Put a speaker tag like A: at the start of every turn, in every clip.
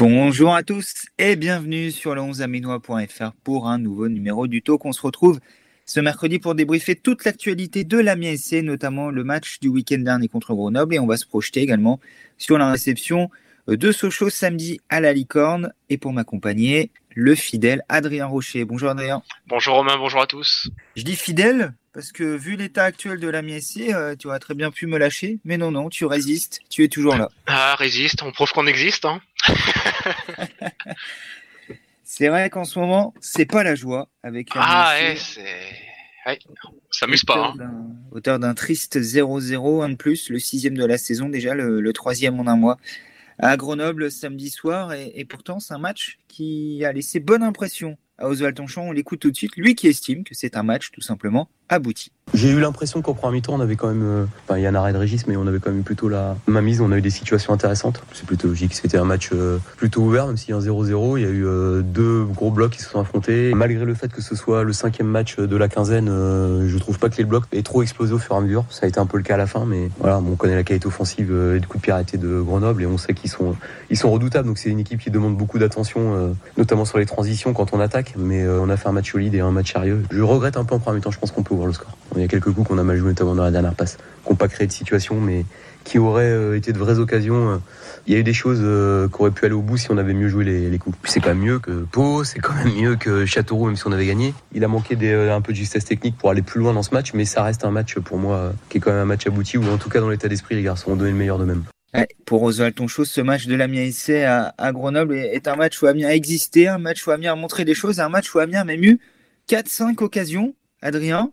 A: Bonjour à tous et bienvenue sur le 11aminois.fr pour un nouveau numéro du Talk. On se retrouve ce mercredi pour débriefer toute l'actualité de la SC, notamment le match du week-end dernier contre Grenoble et on va se projeter également sur la réception de Sochaux samedi à la Licorne et pour m'accompagner le fidèle Adrien Rocher. Bonjour Adrien.
B: Bonjour Romain, bonjour à tous.
A: Je dis fidèle parce que vu l'état actuel de la MSC, euh, tu aurais très bien pu me lâcher, mais non, non, tu résistes, tu es toujours là.
B: Ah, résiste, on prouve qu'on existe. Hein
A: c'est vrai qu'en ce moment, c'est pas la joie avec la
B: Ah, ouais, c'est. Ouais, ça s'amuse pas. Hein.
A: Auteur d'un triste 0-0, un de plus, le sixième de la saison, déjà le, le troisième en un mois à Grenoble samedi soir. Et, pourtant, c'est un match qui a laissé bonne impression à Oswald Tonchon. On l'écoute tout de suite, lui qui estime que c'est un match tout simplement abouti.
C: J'ai eu l'impression qu'au premier mi-temps, on avait quand même. Euh, enfin, il y a un arrêt de Régis, mais on avait quand même plutôt la ma mise. On a eu des situations intéressantes. C'est plutôt logique. C'était un match euh, plutôt ouvert, même s'il y a un 0-0. Il y a eu euh, deux gros blocs qui se sont affrontés. Malgré le fait que ce soit le cinquième match de la quinzaine, je trouve pas que les blocs aient trop explosé au fur et à mesure. Ça a été un peu le cas à la fin, mais voilà, on connaît la qualité offensive et de coup de pied arrêté de Grenoble et on sait qu'ils sont, ils sont redoutables. Donc c'est une équipe qui demande beaucoup d'attention, notamment sur les transitions quand on attaque. Mais on a fait un match solide et un match sérieux. Je regrette un peu en premier mi-temps. Je pense qu'on peut ouvrir le score. Il y a quelques coups qu'on a mal joué, notamment dans la dernière passe, qui n'ont pas créé de situation, mais qui auraient euh, été de vraies occasions. Il y a eu des choses euh, qui auraient pu aller au bout si on avait mieux joué les, coups. c'est quand même mieux que Pau, c'est quand même mieux que Châteauroux, même si on avait gagné. Il a manqué euh, un peu de justesse technique pour aller plus loin dans ce match, mais ça reste un match pour moi qui est quand même un match abouti, ou en tout cas dans l'état d'esprit, les garçons ont donné le meilleur d'eux-mêmes.
A: pour Oswald Tonchos, ce match de l'Amiens à, à, Grenoble est un match où Amiens a existé, un match où Amiens a montré des choses, un match où Amiens a même eu 4-5 occasions. Adrien,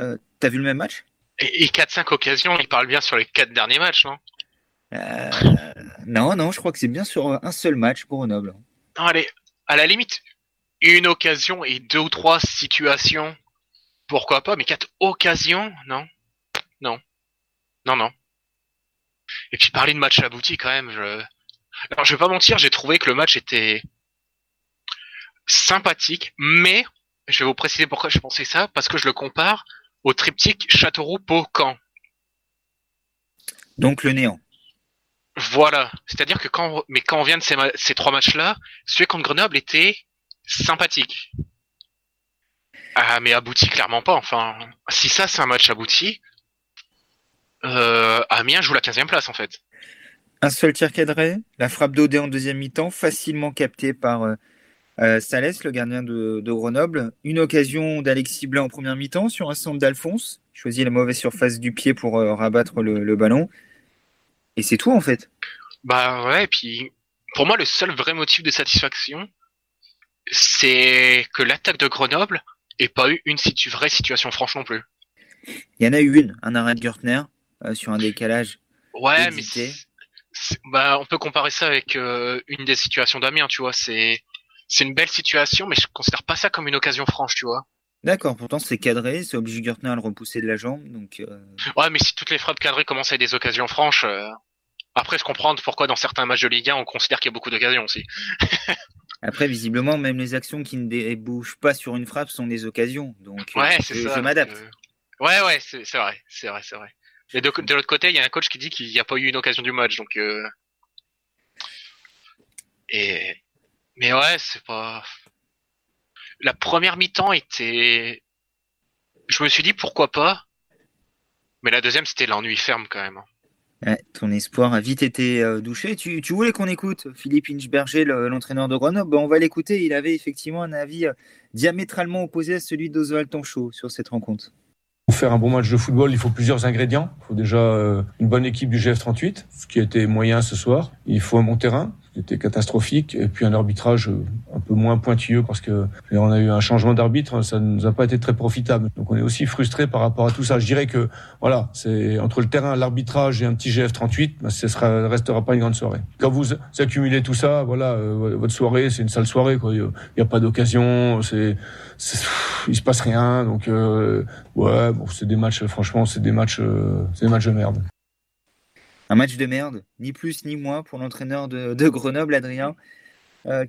A: euh, t'as vu le même match?
B: Et, 4-5 occasions, il parle bien sur les 4 derniers matchs, non?
A: Euh, Non, non, je crois que c'est bien sur un seul match pour Grenoble.
B: Non, allez, à la limite, une occasion et deux ou trois situations, pourquoi pas, mais quatre occasions, non? Non. Non, non. Et puis parler de match abouti quand même, je... Alors je vais pas mentir, j'ai trouvé que le match était sympathique, mais je vais vous préciser pourquoi je pensais ça, parce que je le compare au triptyque Châteauroux-Pau-Camp.
A: Donc le néant.
B: Voilà. C'est-à-dire que quand, mais quand on vient de ces, trois matchs-là, celui contre Grenoble était sympathique. Ah, mais abouti clairement pas. Enfin, si ça c'est un match abouti, euh, Amiens joue la 15e place en fait.
A: Un seul tir cadré, la frappe d'Odé en deuxième mi-temps, facilement captée par euh, euh, Salès, le gardien de, Grenoble, une occasion d'Alexis Blanc en première mi-temps sur un centre d'Alphonse, choisit la mauvaise surface du pied pour euh, rabattre le, ballon. Et c'est tout en fait.
B: Bah ouais, et puis pour moi le seul vrai motif de satisfaction, c'est que l'attaque de Grenoble n'ait pas eu une vraie situation franche non plus.
A: Il y en a eu une, un arrêt de Gertner euh, sur un décalage.
B: Ouais, mais bah on peut comparer ça avec une des situations d'Amiens, tu vois, c'est c'est une belle situation, mais je considère pas ça comme une occasion franche, tu vois.
A: D'accord, pourtant c'est cadré, c'est obligé Gertner à le repousser de la jambe, donc. Euh,
B: ouais, mais si toutes les frappes cadrées commencent à être des occasions franches, euh, après je comprends pourquoi dans certains matchs de Ligue 1 on considère qu'il y a beaucoup d'occasions aussi.
A: après, visiblement, même les actions qui ne débouchent pas sur une frappe sont des occasions, donc.
B: Euh, ouais, c'est ça. Je m'adapte. Ouais, ouais, c'est vrai, c'est vrai, c'est vrai. Et de, de l'autre côté, il y a un coach qui dit qu'il n'y a pas eu une occasion du match, donc. Et mais ouais, c'est pas. La première mi-temps était. Je me suis dit pourquoi pas. Mais la deuxième, c'était l'ennui ferme quand même.
A: Ouais, ton espoir a vite été euh, douché. Tu, tu, voulais qu'on écoute Philippe Inchberger, l'entraîneur de Grenoble ben, On va l'écouter. Il avait effectivement un avis euh, diamétralement opposé à celui d'Oswald Tanchot sur cette rencontre.
D: Pour faire un bon match de football, il faut plusieurs ingrédients. Il faut déjà euh, une bonne équipe du GF38, ce qui a été moyen ce soir. Il faut un bon terrain était catastrophique. Et puis un arbitrage euh, un peu moins pointilleux parce que on a eu un changement d'arbitre, ça ne nous a pas été très profitable. Donc on est aussi frustré par rapport à tout ça. Je dirais que voilà, c'est entre le terrain, l'arbitrage et un petit GF 38, ben, ce sera, restera pas une grande soirée. Quand vous accumulez tout ça, voilà, euh, votre soirée, c'est une sale soirée. Quoi. Il n'y a, pas d'occasion, c'est, il se passe rien. Donc euh, ouais, bon, c'est des matchs. Franchement, c'est des matchs, c'est des matchs de merde.
A: Un match de merde, ni plus ni moins pour l'entraîneur de, Grenoble, Adrien.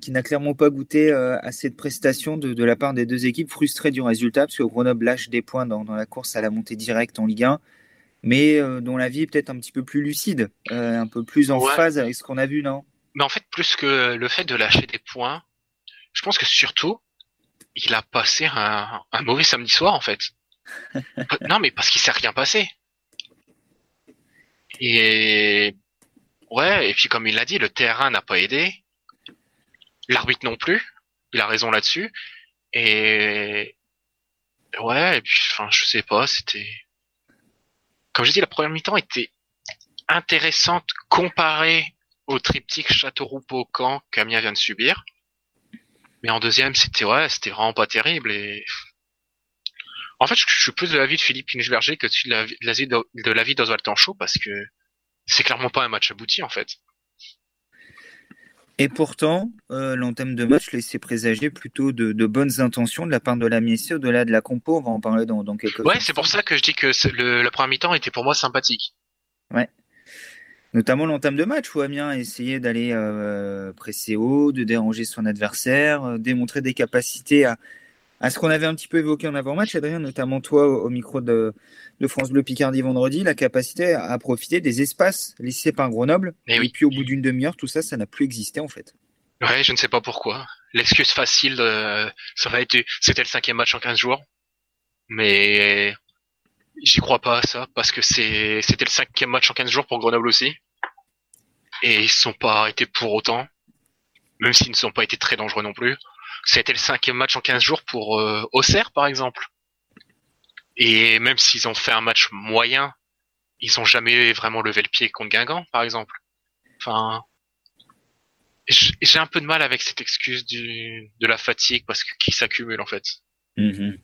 A: qui n'a clairement pas goûté à cette prestation de, la part des deux équipes, frustrées du résultat, parce que Grenoble lâche des points dans, la course à la montée directe en Ligue 1, mais dont la vie est peut-être un petit peu plus lucide, un peu plus en phase avec ce qu'on a vu, non?
B: Mais en fait, plus que le fait de lâcher des points, je pense que surtout, il a passé un, un mauvais samedi soir, en fait. non, mais parce qu'il s'est rien passé. Et ouais, et puis comme il l'a dit, le terrain n'a pas aidé, l'arbitre non plus. Il a raison là-dessus. Et ouais, et puis enfin, je sais pas, c'était comme je dis, la première mi-temps était intéressante comparée au triptyque Châteauroux-Paucan qu'Amiens vient de subir. Mais en deuxième, c'était ouais, c'était vraiment pas terrible et en fait, je, suis plus de l'avis de Philippe Ingeberger que de l'avis de, de l'avis d'Oswald Tanchot parce que c'est clairement pas un match abouti en fait.
A: Et pourtant, euh, l'entame de match laissait présager plutôt de, bonnes intentions de la part de la au-delà de la compo. On va en parler dans, dans quelques
B: Ouais, c'est pour ça que je dis que le, la première mi-temps était pour moi sympathique.
A: Ouais. Notamment l'entame de match où Amiens a essayé d'aller euh, presser haut, de déranger son adversaire, euh, démontrer des capacités à, à ce qu'on avait un petit peu évoqué en avant-match, Adrien, notamment toi au, micro de, France Bleu Picardie vendredi, la capacité à, profiter des espaces laissés par Grenoble.
B: Eh
A: et, puis au bout d'une demi-heure, tout ça, ça n'a plus existé en fait.
B: Ouais, je ne sais pas pourquoi. L'excuse facile, euh, ça aurait été, c'était le cinquième match en 15 jours. Mais j'y crois pas à ça, parce que c'est, c'était le cinquième match en 15 jours pour Grenoble aussi. Et ils ne sont pas arrêtés pour autant. Même s'ils ne sont pas été très dangereux non plus. C'était le cinquième match en 15 jours pour euh, Auxerre, par exemple. Et même s'ils ont fait un match moyen, ils ont jamais vraiment levé le pied contre Guingamp, par exemple. Enfin, j'ai un peu de mal avec cette excuse du, de la fatigue parce que qui s'accumule en fait.
A: Mm-hmm.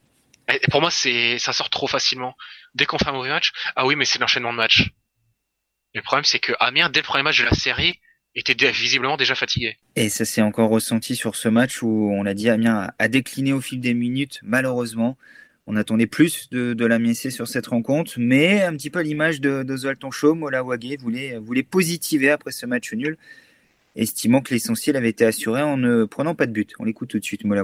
B: Et pour moi, c'est ça sort trop facilement. Dès qu'on fait un mauvais match, ah oui, mais c'est l'enchaînement de matchs. Le problème, c'est que Amiens, dès le premier match de la série, était visiblement déjà fatigué.
A: Et ça s'est encore ressenti sur ce match où on l'a dit, Amiens a décliné au fil des minutes, malheureusement. On attendait plus de, de la Miessé sur cette rencontre, mais un petit peu à l'image de, de Zoltan Chaud, Mola Wagé voulait, voulait positiver après ce match nul, estimant que l'essentiel avait été assuré en ne prenant pas de but. On l'écoute tout de suite, Mola.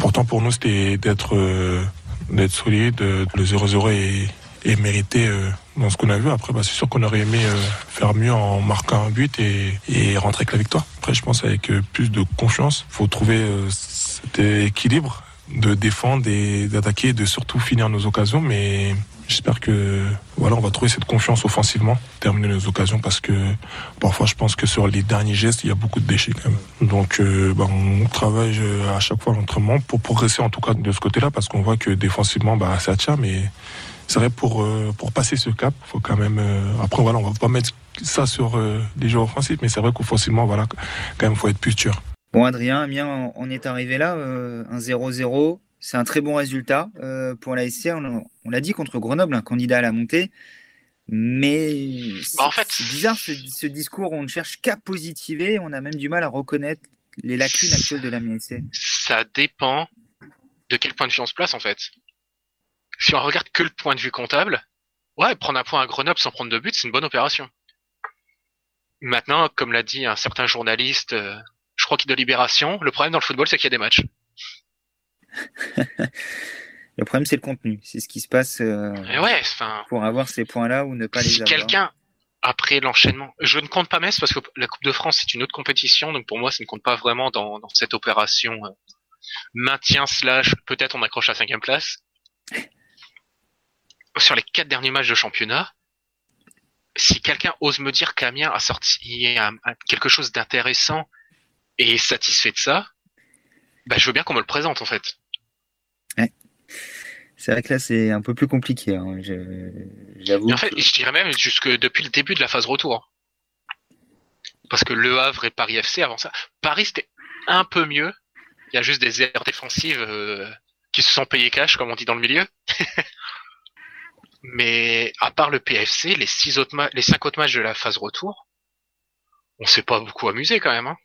E: Pourtant, pour nous, c'était d'être euh, d'être solide. Le 0-0 est et mérité euh, dans ce qu'on a vu. Après, bah, c'est sûr qu'on aurait aimé euh, faire mieux en marquant un but et, et, rentrer avec la victoire. Après, je pense avec euh, plus de confiance, faut trouver cet équilibre de défendre et d'attaquer, de surtout finir nos occasions. Mais j'espère que voilà, on va trouver cette confiance offensivement, terminer nos occasions parce que parfois je pense que sur les derniers gestes, il y a beaucoup de déchets quand même. Donc bah, on travaille à chaque fois l'entraînement pour progresser en tout cas de ce côté-là parce qu'on voit que défensivement, bah, ça tient, mais c'est vrai pour euh, pour passer ce cap, faut quand même. Euh, après voilà, on va pas mettre ça sur euh, les joueurs offensifs, mais c'est vrai qu'offensivement, voilà, quand même, faut être plus sûr.
A: Bon, Adrien, bien, on est arrivé là, un 0-0. C'est un très bon résultat pour la SC. On, l'a dit contre Grenoble, un candidat à la montée. Mais
B: bah, en fait,
A: c'est bizarre ce, discours. On ne cherche qu'à positiver. On a même du mal à reconnaître les lacunes actuelles de la MSC.
B: Ça dépend de quel point de vue on se place en fait si on regarde que le point de vue comptable, ouais, prendre un point à Grenoble sans prendre de but, c'est une bonne opération. Maintenant, comme l'a dit un certain journaliste, euh, je crois qu'il de Libération, le problème dans le football, c'est qu'il y a des matchs.
A: le problème, c'est le contenu. C'est ce qui se passe euh,
B: ouais,
A: pour avoir ces points-là ou ne pas les avoir.
B: Si quelqu'un, après l'enchaînement, je ne compte pas Metz parce que la Coupe de France, c'est une autre compétition, donc pour moi, ça ne compte pas vraiment dans, dans cette opération euh, maintien slash peut-être on accroche à cinquième place sur les quatre derniers matchs de championnat, si quelqu'un ose me dire qu'Amiens a sorti quelque chose d'intéressant et est satisfait de ça, bah, je veux bien qu'on me le présente en fait.
A: C'est vrai que là c'est un peu plus compliqué. Hein. J'avoue.
B: En fait, je dirais même jusque depuis le début de la phase retour. Parce que Le Havre et Paris FC avant ça, Paris c'était un peu mieux. Il y a juste des erreurs défensives euh, qui se sont payées cash, comme on dit dans le milieu. Mais à part le PFC, les six autres les cinq autres matchs de la phase retour, on s'est pas beaucoup amusé quand même. Hein.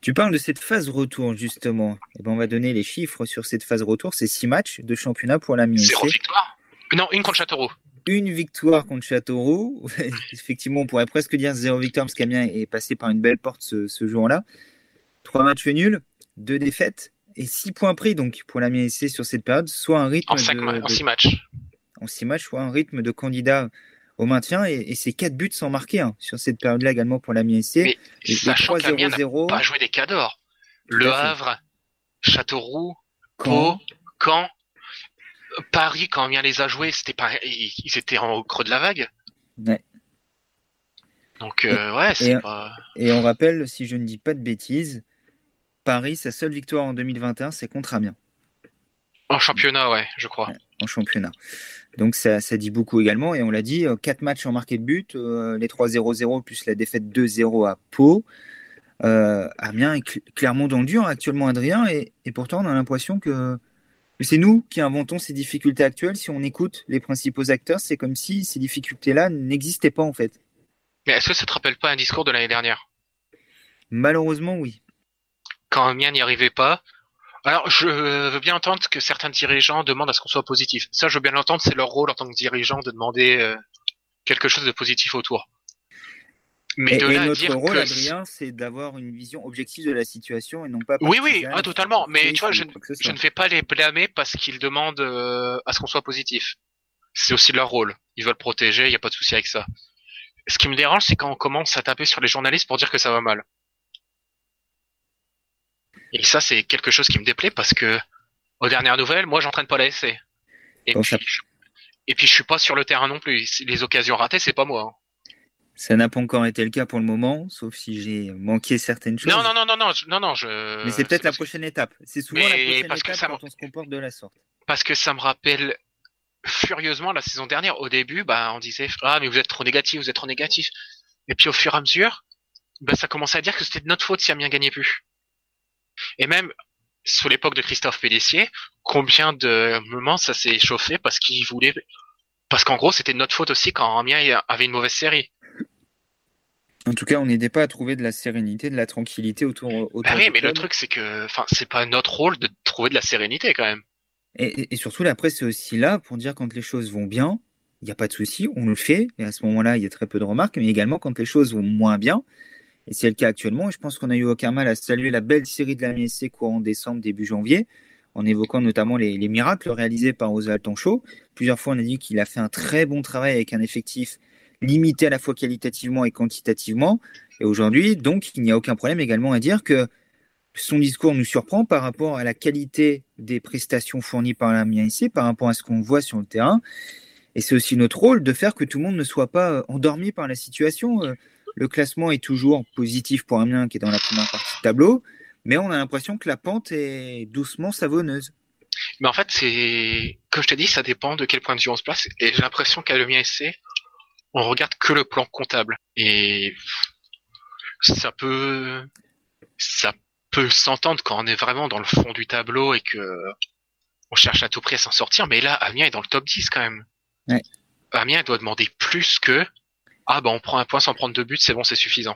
A: Tu parles de cette phase retour justement. Et eh ben on va donner les chiffres sur cette phase retour. C'est six matchs de championnat pour la
B: Zéro victoire. Non, une contre Châteauroux.
A: Une victoire contre Châteauroux. Effectivement, on pourrait presque dire zéro victoire parce qu'Amiens est passé par une belle porte ce, jour-là. Trois matchs nuls, deux défaites et six points pris donc pour la MSC sur cette période, soit un rythme
B: en, cinq
A: de,
B: ma- en
A: de-
B: six matchs.
A: En six matchs, soit un rythme de candidat au maintien et, et c'est quatre buts sans marquer hein, sur cette période-là également pour la MSC.
B: Mais Sachant qu'Amiens n'a
A: 3-0-0,
B: pas joué des cadors. Le. Havre, Châteauroux,
A: Caen.
B: Pau, Caen, Paris, quand Amiens les a joués, c'était pas, ils étaient en creux de la vague.
A: Ouais.
B: Donc, euh, ouais, c'est pas.
A: Et on rappelle, si je ne dis pas de bêtises, Paris, sa seule victoire en 2021, c'est contre Amiens
B: En championnat, ouais, je crois.
A: En championnat. Donc ça, ça dit beaucoup également. Et on l'a dit, euh, quatre matchs en marqué de but, euh, les 3-0-0 plus la défaite 2-0 à Pau. Euh, Amiens est cl- clairement dans le dur actuellement, Adrien. Et, et pourtant, on a l'impression que, que c'est nous qui inventons ces difficultés actuelles. Si on écoute les principaux acteurs, c'est comme si ces difficultés-là n'existaient pas en fait.
B: Mais est-ce que ça te rappelle pas un discours de l'année dernière?
A: Malheureusement, oui.
B: Quand Amiens n'y arrivait pas. Alors, je veux bien entendre que certains dirigeants demandent à ce qu'on soit positif. Ça, je veux bien l'entendre, c'est leur rôle en tant que dirigeant de demander euh, quelque chose de positif autour. Mais
A: Et,
B: de
A: et
B: là à
A: notre
B: dire
A: rôle,
B: que
A: Adrien, c'est d'avoir une vision objective de la situation et non pas.
B: Oui, oui, ah, totalement. Mais tu vois, je, ne fais pas les blâmer parce qu'ils demandent euh, à ce qu'on soit positif. C'est aussi leur rôle. Ils veulent protéger, il n'y a pas de souci avec ça. Ce qui me dérange, c'est quand on commence à taper sur les journalistes pour dire que ça va mal. Et ça, c'est quelque chose qui me déplaît parce que, aux dernières nouvelles, moi, j'entraîne pas la SC. Et,
A: Bon,
B: puis,
A: ça-
B: je, et puis, je suis pas sur le terrain non plus. Les occasions ratées, c'est pas moi. hein.
A: Ça n'a pas encore été le cas pour le moment, sauf si j'ai manqué certaines choses.
B: Non, non, non, non, non, non, non, je.
A: Mais c'est peut-être la prochaine étape. C'est souvent
B: Mais
A: la prochaine
B: parce que
A: étape
B: ça
A: quand on se comporte de la sorte.
B: parce que ça me rappelle furieusement la saison dernière. Au début, bah, on disait ah mais vous êtes trop négatif, vous êtes trop négatif. Et puis au fur et à mesure, bah, ça commençait à dire que c'était de notre faute si Amiens gagnait plus. Et même sous l'époque de Christophe Pellissier, combien de moments ça s'est chauffé parce qu'il voulait, parce qu'en gros c'était de notre faute aussi quand Amiens avait une mauvaise série.
A: En tout cas, on n'aidait pas à trouver de la sérénité, de la tranquillité autour. autour
B: Bah oui, mais le truc c'est que, enfin, c'est pas notre rôle de trouver de la sérénité quand même.
A: Et, et- et surtout, la presse est aussi là pour dire quand les choses vont bien, il n'y a pas de souci, on le fait. Et à ce moment-là, il y a très peu de remarques, mais également quand les choses vont moins bien. Et c'est le cas actuellement. Je pense qu'on a eu aucun mal à saluer la belle série de la MSC courant décembre, début janvier, en évoquant notamment les, les miracles réalisés par Oswald Tanchot. Plusieurs fois, on a dit qu'il a fait un très bon travail avec un effectif limité à la fois qualitativement et quantitativement. Et aujourd'hui, donc, il n'y a aucun problème également à dire que son discours nous surprend par rapport à la qualité des prestations fournies par la ici, par rapport à ce qu'on voit sur le terrain. Et c'est aussi notre rôle de faire que tout le monde ne soit pas euh, endormi par la situation. Le classement est toujours positif pour Amiens qui est dans la première partie de tableau, mais on a l'impression que la pente est doucement savonneuse.
B: Mais en fait, c'est, comme je t'ai dit, ça dépend de quel point de vue on se place. Et j'ai l'impression qu'à l'Amiens SC, on regarde que le plan comptable. Et ça peut, ça peut s'entendre quand on est vraiment dans le fond du tableau et que on cherche à tout prix à s'en sortir. Mais là, Amiens est dans le top 10 quand même.
A: Ouais.
B: Amiens doit demander plus que, ah bah on prend un point sans prendre de but, c'est bon, c'est suffisant.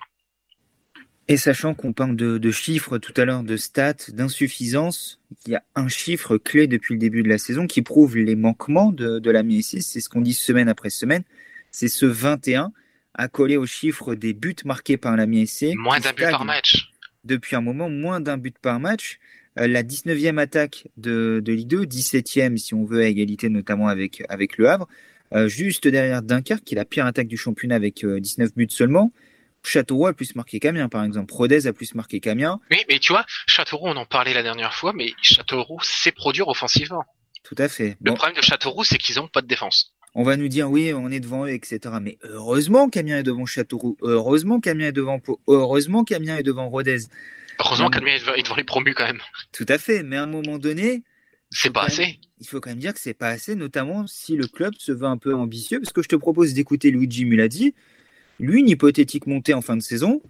A: Et sachant qu'on parle de, de chiffres tout à l'heure, de stats, d'insuffisance, il y a un chiffre clé depuis le début de la saison qui prouve les manquements de, de la. C'est ce qu'on dit semaine après semaine. C'est ce 21 accolé au chiffre des buts marqués par la.
B: Moins d'un but par match.
A: Depuis un moment, moins d'un but par match. Euh, la 19e attaque de, de Ligue 2, 17e si on veut, à égalité notamment avec, avec Le Havre. Euh, juste derrière Dunkerque, qui est la pire attaque du championnat avec euh, 19 buts seulement. Châteauroux a plus marqué qu'Amiens, par exemple. Rodez a plus marqué qu'Amiens.
B: Oui, mais tu vois, Châteauroux, on en parlait la dernière fois, mais Châteauroux sait produire offensivement.
A: Tout à fait.
B: Le
A: Bon,
B: problème de Châteauroux, c'est qu'ils ont pas de défense.
A: on va nous dire, oui, on est devant eux, etc. Mais heureusement qu'Amiens est devant Châteauroux. Heureusement qu'Amiens est devant Pau. Heureusement qu'Amiens est devant Rodez.
B: Heureusement qu'Amiens est devant les promus quand même.
A: Tout à fait. Mais à un moment donné,
B: C'est pas
A: même-
B: assez.
A: il faut quand même dire que c'est pas assez, notamment si le club se veut un peu ambitieux. Parce que je te propose d'écouter Luigi Muladi. Lui, une hypothétique montée en fin de saison,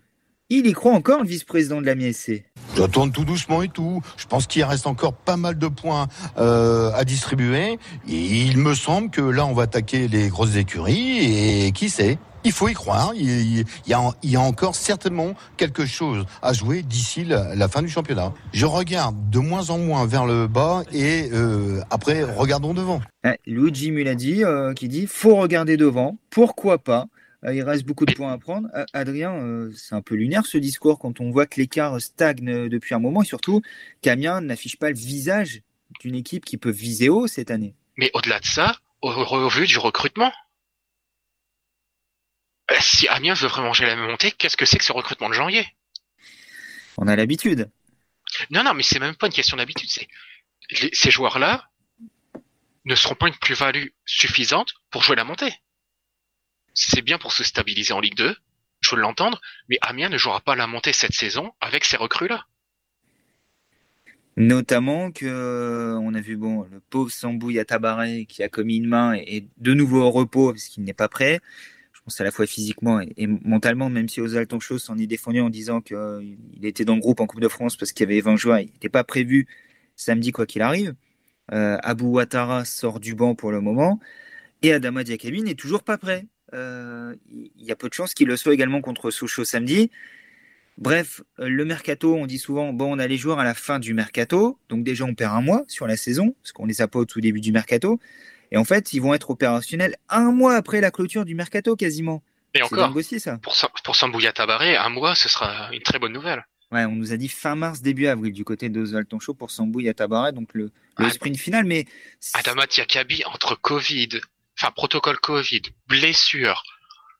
A: il y croit encore, le vice-président de la MSC.
F: Tourne tout doucement et tout. Je pense qu'il reste encore pas mal de points euh, à distribuer. Et il me semble que là, on va attaquer les grosses écuries. Et qui sait Il faut y croire. Il, y a, il y a encore certainement quelque chose à jouer d'ici la, la fin du championnat. Je regarde de moins en moins vers le bas et euh, après, regardons devant.
A: Ouais, Luigi Muladi euh, qui dit faut regarder devant, pourquoi pas? Euh, il reste beaucoup de points à prendre. Adrien, c'est un peu lunaire ce discours quand on voit que l'écart stagne depuis un moment et surtout qu'Amiens n'affiche pas le visage d'une équipe qui peut viser haut cette année.
B: Mais au-delà de ça, au revu du recrutement, si Amiens veut vraiment manger la montée, qu'est-ce que c'est que ce recrutement de janvier?
A: On a l'habitude.
B: Non, non, mais c'est même pas une question d'habitude. C'est ces joueurs-là ne seront pas une plus-value suffisante pour jouer la montée c'est bien pour se stabiliser en Ligue 2, je veux l'entendre, mais Amiens ne jouera pas la montée cette saison avec ces recrues-là.
A: Notamment que on a vu bon le pauvre Sambouille à Tabaret qui a commis une main et, de nouveau au repos parce qu'il n'est pas prêt. Pense à la fois physiquement et, mentalement, même si Ozal Tonchos s'en est défendu en disant qu'il était dans le groupe en Coupe de France parce qu'il y avait 20 joueurs, il n'était pas prévu samedi quoi qu'il arrive. Euh, Abou Ouattara sort du banc pour le moment et Adama Diakabi n'est toujours pas prêt il euh, y a peu de chances qu'il le soit également contre Sochaux samedi. Bref, euh, le mercato, on dit souvent, bon, on a les joueurs à la fin du mercato, donc déjà on perd un mois sur la saison, parce qu'on les a pas au tout début du mercato. Et en fait, ils vont être opérationnels un mois après la clôture du mercato quasiment.
B: Et encore, aussi, ça. pour, pour Sambouya Tabaré, un mois, ce sera une très bonne nouvelle.
A: Ouais, on nous a dit fin mars, début avril du côté de Zoltan pour Sambouya Tabaré, donc le, le ah, sprint final. Mais
B: Adama Yakabi entre Covid, enfin protocole Covid, blessure,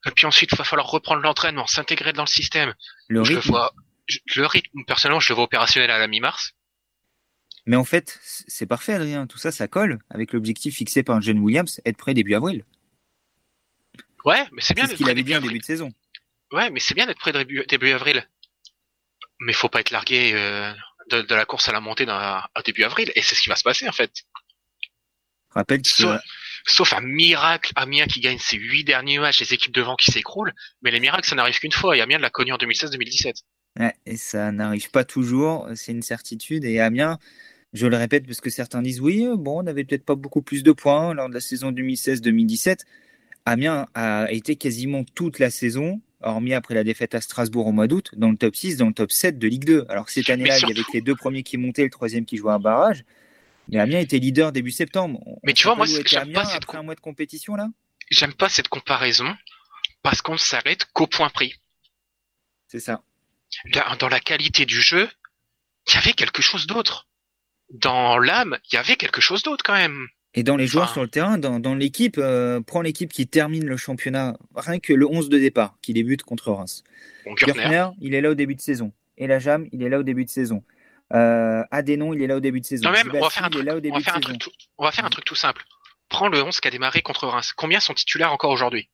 B: et puis ensuite il va falloir reprendre l'entraînement, s'intégrer dans le système. Le rythme. Vois, le rythme, personnellement, je le vois opérationnel à la mi-mars.
A: Mais en fait, c'est parfait, Adrien. Tout ça, ça colle avec l'objectif fixé par John Williams, être prêt début avril.
B: Ouais, mais c'est bien.
A: C'est ce qu'il avait dit en début de saison.
B: Ouais, mais c'est bien d'être prêt début, début avril. Mais faut pas être largué euh, de, la course à la montée à début avril, et c'est ce qui va se passer en fait.
A: Rappelle que
B: sauf un miracle, Amiens qui gagne ses huit derniers matchs, les équipes devant qui s'écroulent, mais les miracles, ça n'arrive qu'une fois, et Amiens l'a connu en 2016-2017.
A: Ouais, et ça n'arrive pas toujours, c'est une certitude, et Amiens, je le répète parce que certains disent oui, bon, on n'avait peut-être pas beaucoup plus de points lors de la saison 2016-2017. Amiens a été quasiment toute la saison, hormis après la défaite à Strasbourg au mois d'août, dans le top 6, dans le top 7 de Ligue 2. Alors cette année-là, il y avait les deux premiers qui montaient, le troisième qui jouait un barrage. Mais Amiens était leader début septembre.
B: mais tu vois, moi, j'aime pas
A: cette après un mois de compétition là?
B: J'aime pas cette comparaison parce qu'on ne s'arrête qu'au point prix.
A: C'est ça.
B: Dans la qualité du jeu, il y avait quelque chose d'autre. Dans l'âme, il y avait quelque chose d'autre quand même.
A: Et dans les joueurs sur le terrain, dans, l'équipe, euh, prends l'équipe qui termine le championnat, rien que le 11 de départ, qui débute contre Reims. Bon, il est là au début de saison. Et la Jam, il est là au début de saison. Euh, Adénon, il est là au début de saison.
B: on va faire un truc, tout, simple. Prends le 11 qui a démarré contre Reims. Combien sont titulaires encore aujourd'hui?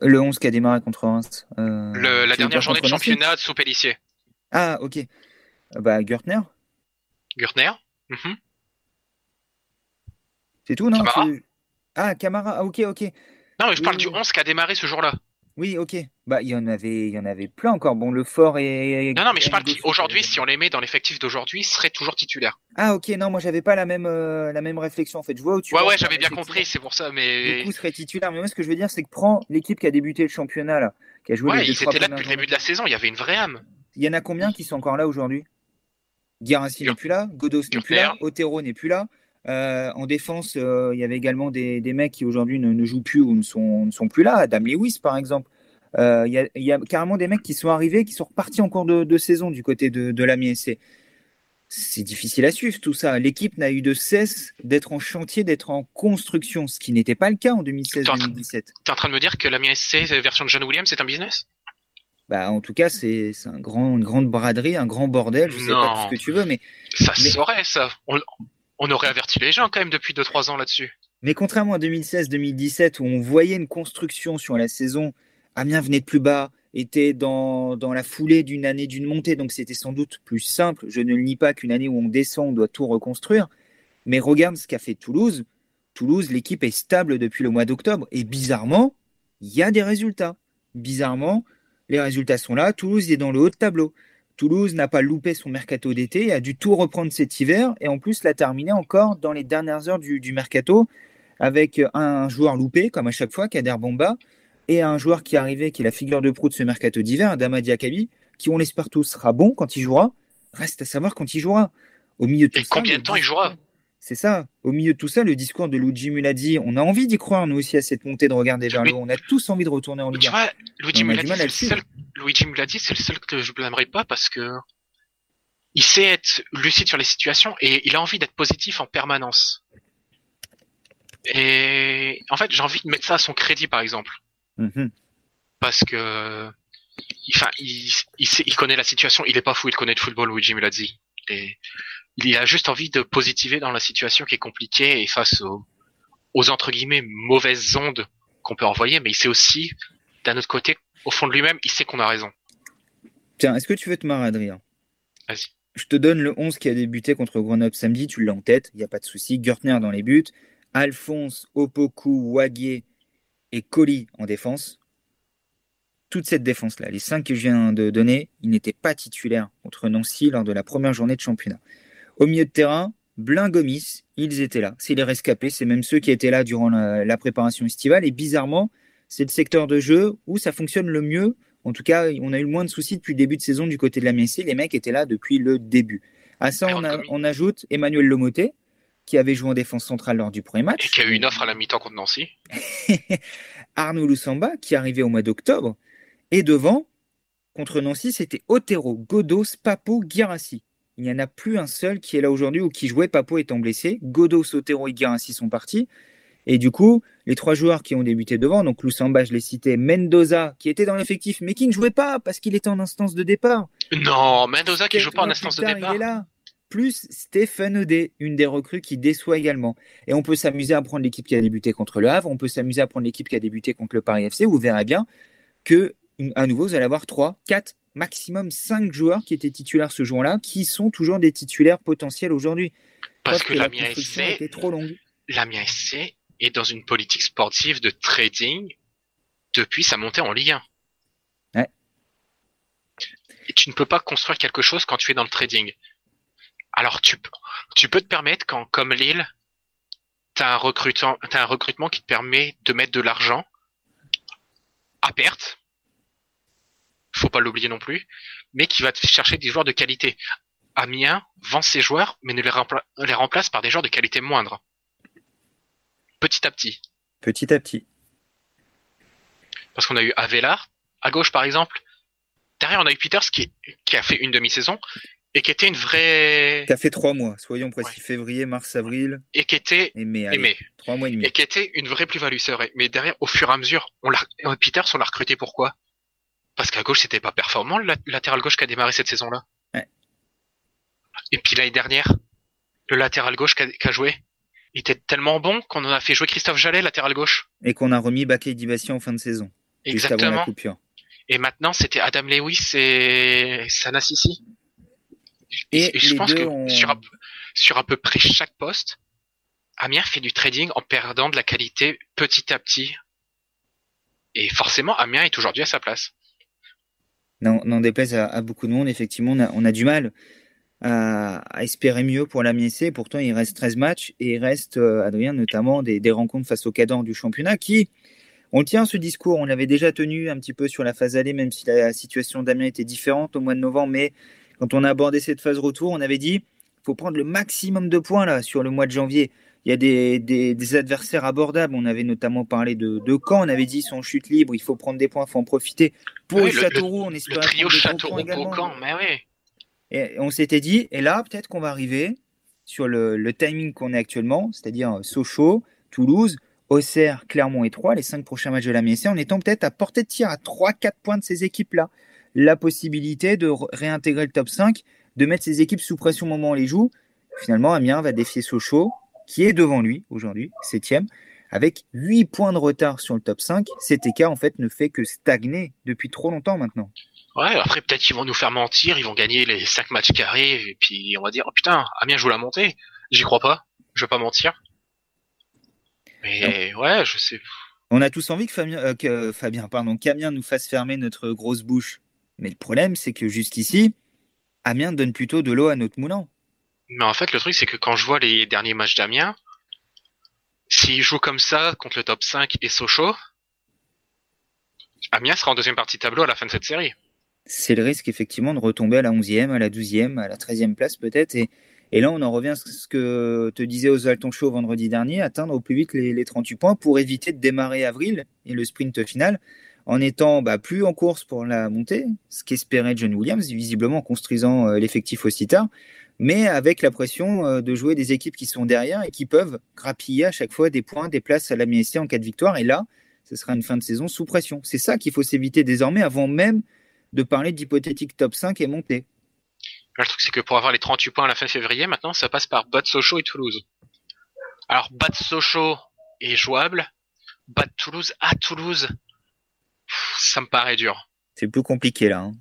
A: Le 11 qui a démarré contre Reims.
B: Euh, la dernière journée de championnat sous Pellissier.
A: Ah, ok. Bah, Gertner.
B: Gertner mhm.
A: C'est tout, non? Ah, Camara. Ah, ok, ok.
B: Non, mais je parle du 11 qui a démarré ce jour-là.
A: Oui, ok. Bah, il y en avait, il y en avait plein encore. Bon, le fort et.
B: Non, non, mais je parle qu'aujourd'hui, si on les met dans l'effectif d'aujourd'hui, serait toujours titulaire.
A: Ah, ok. Non, moi, j'avais pas la même, euh, la même réflexion. En fait, je vois où tu.
B: Ouais, ouais, j'avais bien compris. C'est pour ça, mais.
A: Du coup, serait titulaire. Mais moi, ce que je veux dire, c'est que prends l'équipe qui a débuté le championnat là, qui a joué.
B: Ouais, ils étaient là depuis le début de la saison. Il y avait une vraie âme.
A: Il y en a combien qui sont encore là aujourd'hui? Guirassi n'est plus là, Godos n'est plus là, Otero n'est plus là. Euh, en défense, euh, il y avait également des, des mecs qui aujourd'hui ne, ne, jouent plus ou ne sont, ne sont plus là. Adam Lewis, par exemple. Euh, il y, a carrément des mecs qui sont arrivés, qui sont repartis en cours de, saison du côté de, de l'Amiens. C'est difficile à suivre tout ça. L'équipe n'a eu de cesse d'être en chantier, d'être en construction, ce qui n'était pas le cas en 2016-2017. Tu
B: es en train de me dire que l'Amiens SC, version de John Williams, c'est un business?
A: Bah, en tout cas, c'est un grand, une grande braderie, un grand bordel. Je sais pas tout ce que tu veux, mais
B: ça saurait ça. On, on, aurait averti les gens quand même depuis 2-3 ans là-dessus.
A: Mais contrairement à 2016-2017 où on voyait une construction sur la saison Amiens venait de plus bas, était dans, dans la foulée d'une année d'une montée, donc c'était sans doute plus simple. Je ne le nie pas qu'une année où on descend, on doit tout reconstruire. Mais regarde ce qu'a fait Toulouse. Toulouse, l'équipe est stable depuis le mois d'octobre. Et bizarrement, il y a des résultats. Bizarrement, les résultats sont là. Toulouse est dans le haut de tableau. Toulouse n'a pas loupé son mercato d'été, a dû tout reprendre cet hiver et en plus l'a terminé encore dans les dernières heures du, du mercato avec un joueur loupé, comme à chaque fois, Kader Bomba, et un joueur qui est arrivé, qui est la figure de proue de ce mercato d'hiver, Adama Diakabi, qui on l'espère tous sera bon quand il jouera. Reste à savoir quand il jouera. Au milieu de
B: Et combien de temps il jouera?
A: C'est ça. Au milieu de tout ça, le discours de Luigi Mulazzi, on a envie d'y croire, nous aussi, à cette montée de regarder vers le haut. On a tous envie de retourner en Ligue
B: Tu vois, Luigi Mulazzi, c'est le, seul que je blâmerai pas parce que il sait être lucide sur les situations et il a envie d'être positif en permanence. Et en fait, j'ai envie de mettre ça à son crédit, par exemple. Mm-hmm. Parce que, enfin, il, il, connaît la situation, il est pas fou, il connaît le football, Luigi Mulazzi. Et il a juste envie de positiver dans la situation qui est compliquée et face aux, aux entre guillemets mauvaises ondes qu'on peut envoyer, mais il sait aussi, d'un autre côté, au fond de lui-même, il sait qu'on a raison.
A: Tiens, est-ce que tu veux te marrer, Adrien?
B: Vas-y.
A: Je te donne le 11 qui a débuté contre Grenoble samedi, tu l'as en tête, il n'y a pas de souci. Gertner dans les buts, Alphonse, Opoku, Wagué et Colli en défense. Toute cette défense-là, les cinq que je viens de donner, ils n'étaient pas titulaires contre Nancy lors de la première journée de championnat. Au milieu de terrain, Blingomis, ils étaient là. C'est les rescapés, c'est même ceux qui étaient là durant la, préparation estivale. Et bizarrement, c'est le secteur de jeu où ça fonctionne le mieux. En tout cas, on a eu le moins de soucis depuis le début de saison du côté de la MSC. Les mecs étaient là depuis le début. À ça, on, ajoute Emmanuel Lomoté, qui avait joué en défense centrale lors du premier match.
B: Et qui a eu une offre à la mi-temps contre Nancy.
A: Arnaud Lusamba, qui arrivait au mois d'octobre. Et devant, contre Nancy, c'était Otero, Godos, Papo, Girassi. Il n'y en a plus un seul qui est là aujourd'hui ou qui jouait. Papo étant blessé. Godos, Otero et Girassi sont partis. Et du coup, les trois joueurs qui ont débuté devant, donc Lusamba, je l'ai cité, Mendoza, qui était dans l'effectif, mais qui ne jouait pas parce qu'il était en instance de départ.
B: Non, Mendoza qui ne joue pas en instance de départ.
A: Il est là. Plus Stéphane Odé, une des recrues qui déçoit également. Et on peut s'amuser à prendre l'équipe qui a débuté contre le Havre, on peut s'amuser à prendre l'équipe qui a débuté contre le Paris FC. Vous verrez bien que à nouveau, vous allez avoir 3, 4, maximum 5 joueurs qui étaient titulaires ce jour-là, qui sont toujours des titulaires potentiels aujourd'hui.
B: Parce, que, la mienne était trop longue. La SC est dans une politique sportive de trading depuis sa montée en Ligue 1. Ouais. Et tu ne peux pas construire quelque chose quand tu es dans le trading. Alors tu, tu peux te permettre quand, comme Lille, tu as, un recrutement qui te permet de mettre de l'argent à perte faut pas l'oublier non plus, mais qui va chercher des joueurs de qualité. Amiens vend ses joueurs, mais ne les, remplace par des joueurs de qualité moindre. Petit à petit.
A: Petit à petit.
B: Parce qu'on a eu Avelar, à gauche par exemple. Derrière, on a eu Peters qui, qui a fait une demi-saison et qui était une vraie.
A: Qui a fait trois mois, soyons précis, février, mars, avril.
B: Et qui était.
A: Et mai, Trois mois et demi.
B: Et qui était une vraie plus-value, c'est vrai. Mais derrière, au fur et à mesure, on l'a, Peters, on l'a recruté pourquoi? Parce qu'à gauche, c'était pas performant, le latéral gauche qui a démarré cette saison-là. Et puis l'année dernière, le latéral gauche qui a, joué, il était tellement bon qu'on en a fait jouer Christophe Jallet, latéral gauche.
A: Et qu'on a remis Baké Dibassi en fin de saison.
B: Exactement. Et maintenant, c'était Adam Lewis et Sana Sissi. Et, je pense que sur, sur à peu près chaque poste, Amir fait du trading en perdant de la qualité petit à petit. Et forcément, Amiens est aujourd'hui à sa place
A: n'en déplaise à, beaucoup de monde, effectivement, on a, du mal à, espérer mieux pour la MSC. Pourtant, il reste 13 matchs et il reste, euh, Adrien, notamment des, rencontres face au cadran du championnat qui, on tient ce discours, on l'avait déjà tenu un petit peu sur la phase allée, même si la situation d'Amiens était différente au mois de novembre, mais quand on a abordé cette phase retour, on avait dit, faut prendre le maximum de points là sur le mois de janvier il y a des, adversaires abordables. On avait notamment parlé de, de Caen. On avait dit son chute libre, il faut prendre des points, il faut en profiter. Pour le, Châteauroux, on espère.
B: Le trio Châteauroux Caen, mais oui.
A: Et on s'était dit, et là, peut-être qu'on va arriver sur le, timing qu'on est actuellement, c'est-à-dire Sochaux, Toulouse, Auxerre, Clermont et Troyes, les cinq prochains matchs de la MSC, en étant peut-être à portée de tir à 3-4 points de ces équipes-là. La possibilité de réintégrer le top 5, de mettre ces équipes sous pression au moment où on les joue. Finalement, Amiens va défier Sochaux, qui est devant lui aujourd'hui, septième, avec 8 points de retard sur le top 5. Cet écart, en fait, ne fait que stagner depuis trop longtemps maintenant.
B: Ouais, après, peut-être qu'ils vont nous faire mentir, ils vont gagner les 5 matchs carrés, et puis on va dire, oh putain, Amiens joue la montée. J'y crois pas, je vais pas mentir. Mais ouais, je sais.
A: On a tous envie que Fabien, euh, que Fabien, pardon, qu'Amiens nous fasse fermer notre grosse bouche. Mais le problème, c'est que jusqu'ici, Amiens donne plutôt de l'eau à notre moulin.
B: Mais en fait, le truc, c'est que quand je vois les derniers matchs d'Amiens, s'ils jouent comme ça contre le top 5 et Sochaux, Amiens sera en deuxième partie tableau à la fin de cette série.
A: C'est le risque, effectivement, de retomber à la 11e, à la 12e, à la 13e place peut-être. Et, là, on en revient à ce que te disait Oswald Show vendredi dernier, atteindre au plus vite les, les 38 points pour éviter de démarrer avril et le sprint final en étant bah, plus en course pour la montée, ce qu'espérait John Williams, visiblement en construisant euh, l'effectif aussi tard, mais avec la pression euh, de jouer des équipes qui sont derrière et qui peuvent grappiller à chaque fois des points, des places à la MSC en cas de victoire. Et là, ce sera une fin de saison sous pression. C'est ça qu'il faut s'éviter désormais avant même de parler d'hypothétique top 5 et montée.
B: Le truc, c'est que pour avoir les 38 points à la fin février, maintenant, ça passe par Bad Sochaux et Toulouse. Alors, Bad Sochaux est jouable. Bad Toulouse à Toulouse, ça me paraît dur.
A: C'est plus compliqué là. Hein.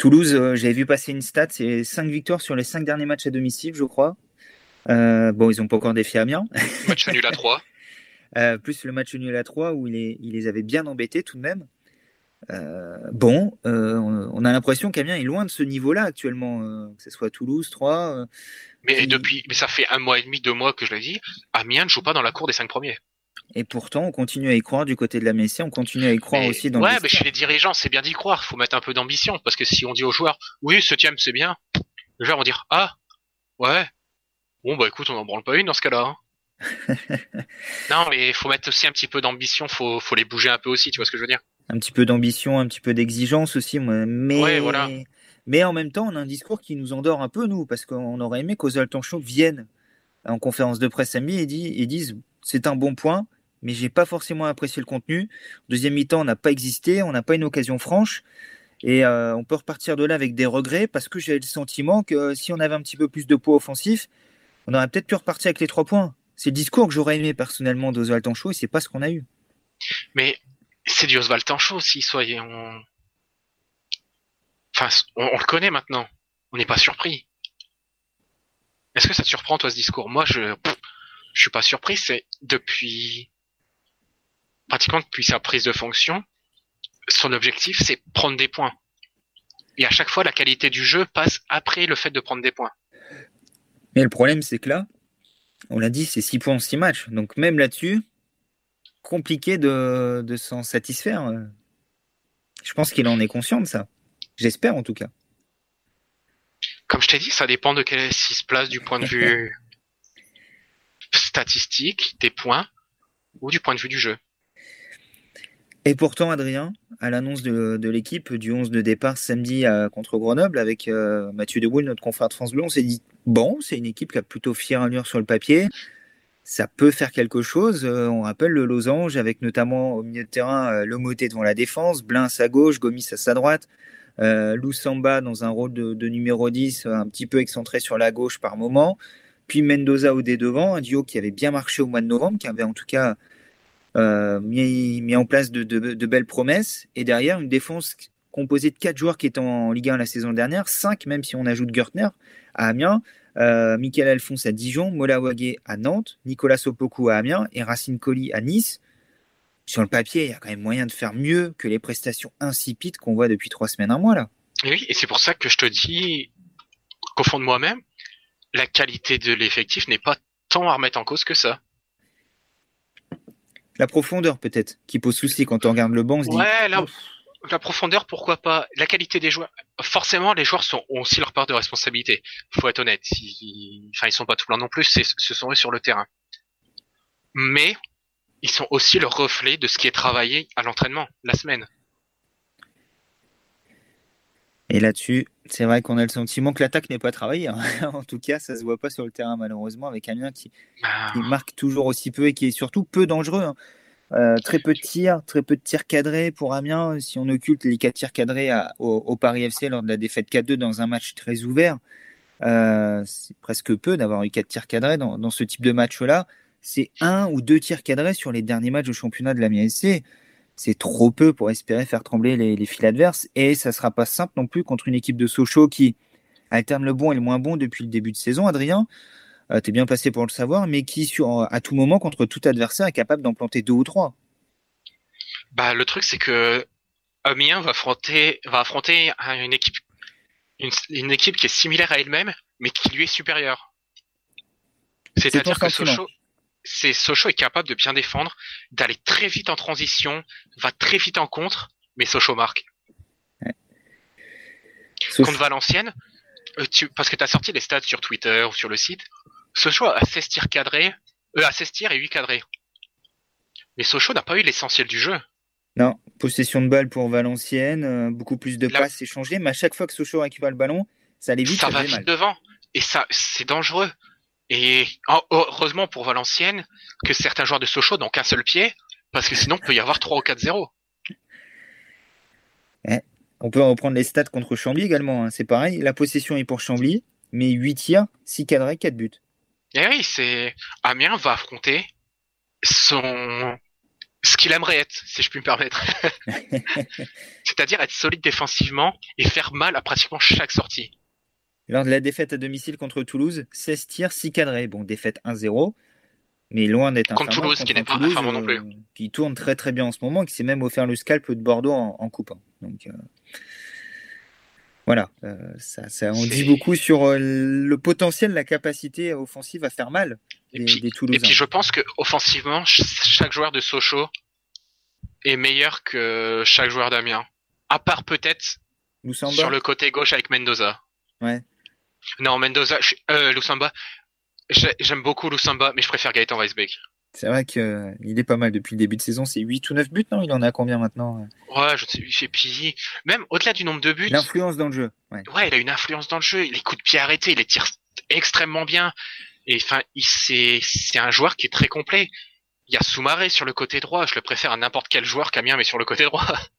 A: Toulouse, euh, j'avais vu passer une stat, c'est 5 victoires sur les 5 derniers matchs à domicile, je crois. Euh, bon, ils n'ont pas encore défié Amiens.
B: Match nul à 3.
A: euh, plus le match nul à 3 où il, les avait bien embêtés tout de même. Euh, bon, euh, on a l'impression qu'Amiens est loin de ce niveau-là actuellement, que ce soit Toulouse, 3.
B: mais, depuis, mais ça fait un mois et demi, deux mois que je l'ai dit, Amiens ne joue pas dans la cour des 5 premiers.
A: Et pourtant, on continue à y croire du côté de la Messie, on continue à y croire
B: mais,
A: aussi dans
B: Ouais, mais chez les dirigeants, c'est bien d'y croire. Faut mettre un peu d'ambition. Parce que si on dit aux joueurs, oui, septième, c'est bien, les joueurs vont dire, ah, ouais, bon, bah écoute, on n'en branle pas une dans ce cas-là. Hein. non, mais il faut mettre aussi un petit peu d'ambition, faut, faut les bouger un peu aussi, tu vois ce que je veux dire
A: Un petit peu d'ambition, un petit peu d'exigence aussi. Mais...
B: Ouais, voilà.
A: mais en même temps, on a un discours qui nous endort un peu, nous, parce qu'on aurait aimé qu'Ozal Show vienne en conférence de presse samedi et, disent c'est un bon point, mais j'ai pas forcément apprécié le contenu. Deuxième mi-temps, on n'a pas existé, on n'a pas une occasion franche. Et euh, on peut repartir de là avec des regrets parce que j'ai le sentiment que si on avait un petit peu plus de poids offensif, on aurait peut-être pu repartir avec les trois points. C'est le discours que j'aurais aimé personnellement d'Oswald Tancho et c'est pas ce qu'on a eu.
B: Mais c'est du Oswald Tancho aussi, soyons. Enfin, on, on, le connaît maintenant. On n'est pas surpris. Est-ce que ça te surprend toi ce discours? Moi, je, je suis pas surpris. C'est depuis pratiquement depuis sa prise de fonction, son objectif, c'est prendre des points. Et à chaque fois, la qualité du jeu passe après le fait de prendre des points.
A: Mais le problème, c'est que là, on l'a dit, c'est 6 points en 6 matchs. Donc même là-dessus, compliqué de, de s'en satisfaire. Je pense qu'il en est conscient de ça. J'espère en tout cas.
B: Comme je t'ai dit, ça dépend de quel s'il se place du point de vue statistique, des points, ou du point de vue du jeu.
A: Et pourtant, Adrien, à l'annonce de, l'équipe du 11 de départ samedi à, contre Grenoble, avec euh, Mathieu Deboul, notre confrère de France Bleu, on s'est dit bon, c'est une équipe qui a plutôt fière allure sur le papier. Ça peut faire quelque chose. Euh, on rappelle le losange, avec notamment au milieu de terrain euh, Lomoté devant la défense, Blin à gauche, Gomis à sa droite, euh, Loussamba dans un rôle de, de, numéro 10, un petit peu excentré sur la gauche par moment. Puis Mendoza au dé devant, un duo qui avait bien marché au mois de novembre, qui avait en tout cas euh, mis, en place de, belles promesses. Et derrière, une défense composée de quatre joueurs qui étaient en Ligue 1 la saison dernière, cinq même si on ajoute Gertner à Amiens, euh, Michael Alphonse à Dijon, Mola Wagé à Nantes, Nicolas Sopoku à Amiens et Racine Colli à Nice. Sur le papier, il y a quand même moyen de faire mieux que les prestations insipides qu'on voit depuis trois semaines, un mois là.
B: Oui, et c'est pour ça que je te dis qu'au fond de moi-même, la qualité de l'effectif n'est pas tant à remettre en cause que ça
A: la profondeur peut-être qui pose souci quand on regarde le banc. On se dit,
B: ouais, la, la, profondeur, pourquoi pas? La qualité des joueurs. Forcément, les joueurs sont, ont aussi leur part de responsabilité. Faut être honnête. Ils, enfin, ils sont pas tout blancs non plus. Ce sont eux sur le terrain. Mais ils sont aussi le reflet de ce qui est travaillé à l'entraînement la semaine.
A: Et là-dessus, c'est vrai qu'on a le sentiment que l'attaque n'est pas travaillée. Hein. en tout cas, ça se voit pas sur le terrain malheureusement avec Amiens qui, ah. qui marque toujours aussi peu et qui est surtout peu dangereux. Hein. Euh, très peu de tirs, très peu de tirs cadrés pour Amiens. Si on occulte les quatre tirs cadrés à, au, au, Paris FC lors de la défaite 4-2 dans un match très ouvert, euh, c'est presque peu d'avoir eu quatre tirs cadrés dans, dans ce type de match-là. C'est un ou deux tirs cadrés sur les derniers matchs au championnat de l'Amiens FC c'est trop peu pour espérer faire trembler les, les fils adverses. Et ça sera pas simple non plus contre une équipe de Sochaux qui alterne le bon et le moins bon depuis le début de saison, Adrien. Euh, tu es bien placé pour le savoir, mais qui, sur, à tout moment, contre tout adversaire, est capable d'en planter deux ou trois.
B: Bah, le truc, c'est que Amiens va affronter, va affronter une équipe, une, une équipe qui est similaire à elle-même, mais qui lui est supérieure. C'est-à-dire que Sochaux, c'est Sochaux est capable de bien défendre, d'aller très vite en transition, va très vite en contre, mais Sochaux marque. Ouais. Contre Valenciennes, euh, tu, parce que tu as sorti les stats sur Twitter ou sur le site, Sochaux a 16 tirs cadrés, euh, a 16 tirs et 8 cadrés. Mais Sochaux n'a pas eu l'essentiel du jeu.
A: Non, possession de balle pour Valenciennes, euh, beaucoup plus de
B: Là-
A: passes échangées, mais à chaque fois que Sochaux récupère le ballon, ça allait vite,
B: ça
A: ça,
B: va vite
A: mal.
B: devant. Et ça, c'est dangereux. Et oh, heureusement pour Valenciennes que certains joueurs de Sochaux n'ont qu'un seul pied, parce que sinon il peut y avoir 3 ou 4-0.
A: On peut reprendre les stats contre Chambly également, hein, c'est pareil. La possession est pour Chambly, mais 8 tirs, 6 cadrés, 4 buts.
B: Et oui, c'est Amiens va affronter son ce qu'il aimerait être, si je puis me permettre. C'est-à-dire être solide défensivement et faire mal à pratiquement chaque sortie.
A: Lors de la défaite à domicile contre Toulouse, 16 tirs, 6 cadrés. Bon, défaite 1-0, mais loin d'être
B: Contre
A: infamant,
B: Toulouse, qui
A: contre
B: n'est pas
A: un Toulouse,
B: infamant non plus.
A: euh, qui tourne très très bien en ce moment, qui s'est même offert le scalp de Bordeaux en, hein. Donc euh, voilà, euh, ça, ça en dit beaucoup sur euh, le potentiel, la capacité offensive à faire mal
B: Et
A: des,
B: puis,
A: des
B: et puis je pense que offensivement, ch- chaque joueur de Sochaux est meilleur que chaque joueur d'Amiens. À part peut-être sur le côté gauche avec Mendoza.
A: Ouais.
B: Non, Mendoza, je- euh, Lusamba. j'ai- J'aime beaucoup Lusamba, mais je préfère Gaëtan Weisbeck.
A: c'est vrai qu'il est pas mal depuis le début de saison. C'est 8 ou 9 buts, non? Il en a combien maintenant?
B: Ouais, je sais, et puis même au-delà du nombre de buts,
A: L'influence dans le jeu. Ouais.
B: ouais, il a une influence dans le jeu. Les coups de pied arrêtés, il les tire extrêmement bien. Et enfin, c'est c'est un joueur qui est très complet. Il y a Soumaré sur le côté droit. Je le préfère à n'importe quel joueur qu'Amiens, mais sur le côté droit.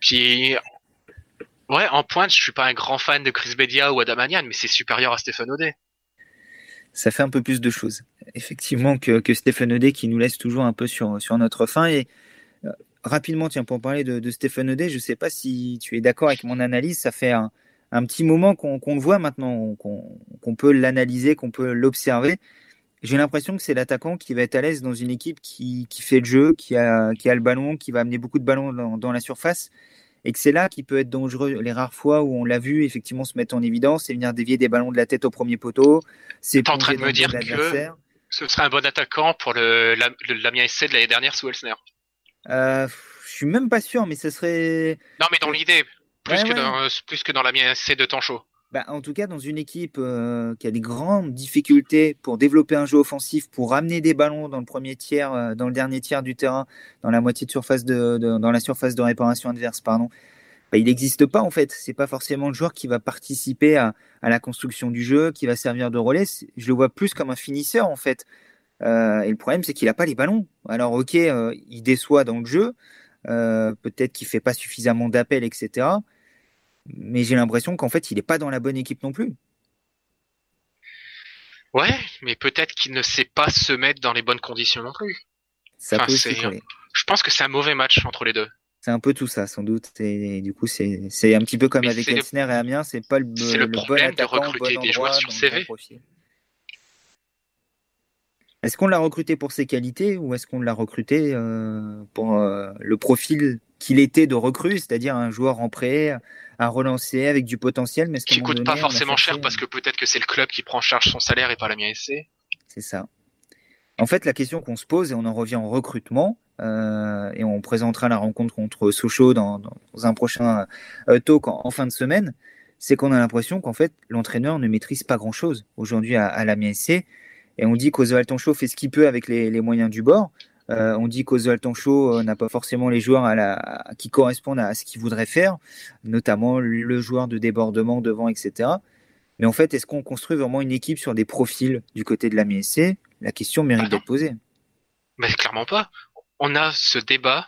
B: Puis ouais, en pointe, je suis pas un grand fan de Chris Bedia ou Adamanian, mais c'est supérieur à Stéphane Audet.
A: ça fait un peu plus de choses, effectivement, que, que Stéphane Audet qui nous laisse toujours un peu sur, sur notre fin. Et euh, rapidement, tiens, pour parler de, Stéphane Audet, je ne sais pas si tu es d'accord avec mon analyse. Ça fait un, petit moment qu'on le voit maintenant, qu'on peut l'analyser, qu'on peut l'observer. J'ai l'impression que c'est l'attaquant qui va être à l'aise dans une équipe qui, qui fait le jeu, qui a, qui a le ballon, qui va amener beaucoup de ballons dans la surface. Et que c'est là qui peut être dangereux. Les rares fois où on l'a vu effectivement se mettre en évidence et venir dévier des ballons de la tête au premier poteau, c'est
B: en train de me dire que- Ce serait un bon attaquant pour le la- le- l'Amiens SC de l'année dernière sous Elsner.
A: Euh, je suis même pas sûr, mais ce serait.
B: Non, mais dans l'idée, plus,
A: Ouais, ouais.
B: plus que dans l'Amiens SC de Tanchot.
A: Bah, en tout cas, dans une équipe euh, qui a des grandes difficultés pour développer un jeu offensif, pour ramener des ballons dans le premier tiers, euh, dans le dernier tiers du terrain, dans la moitié de surface de, dans la surface de réparation adverse, pardon. Bah, il n'existe pas en fait. C'est pas forcément le joueur qui va participer à, la construction du jeu, qui va servir de relais. Je le vois plus comme un finisseur en fait. Euh, et le problème, c'est qu'il n'a pas les ballons. Alors, ok, il déçoit dans le jeu. Peut-être qu'il fait pas suffisamment d'appels, etc. Mais j'ai l'impression qu'en fait, il n'est pas dans la bonne équipe non plus.
B: Ouais, mais peut-être qu'il ne sait pas se mettre dans les bonnes conditions non plus.
A: Ça
B: Enfin,
A: peut aussi.
B: Je pense que c'est un mauvais match entre les deux.
A: C'est un peu tout ça, sans doute. Et, du coup, c'est un petit peu comme
B: Mais
A: avec
B: le-
A: Elsner et Amiens. C'est pas le,
B: c'est le
A: bon
B: problème de recruter
A: bon
B: des joueurs sur
A: le
B: CV.
A: Est-ce qu'on l'a recruté pour ses qualités ou est-ce qu'on l'a recruté euh, pour euh, le profil qu'il était de recrue, c'est-à-dire un joueur en prêt à relancer avec du potentiel, mais
B: Qui coûte pas
A: donné,
B: forcément
A: cherché-
B: cher parce que peut-être que c'est le club qui prend en charge son salaire et pas l'Amiens SC.
A: C'est ça. En fait, la question qu'on se pose, et on en revient au recrutement, euh, et on présentera la rencontre contre Sochaux dans, dans un prochain euh, talk en, en fin de semaine, c'est qu'on a l'impression qu'en fait, l'entraîneur ne maîtrise pas grand-chose aujourd'hui à, à l'Amiens SC. Et on dit qu'Oswald Tanchot fait ce qu'il peut avec les, les moyens du bord. Euh, on dit qu'Oswald Tanchot euh, n'a pas forcément les joueurs à la, à- qui correspondent à ce qu'il voudrait faire, notamment le joueur de débordement devant, etc. Mais en fait, est-ce qu'on construit vraiment une équipe sur des profils du côté de la MSC La question mérite
B: Ah
A: d'être posée.
B: Mais clairement pas. On a ce débat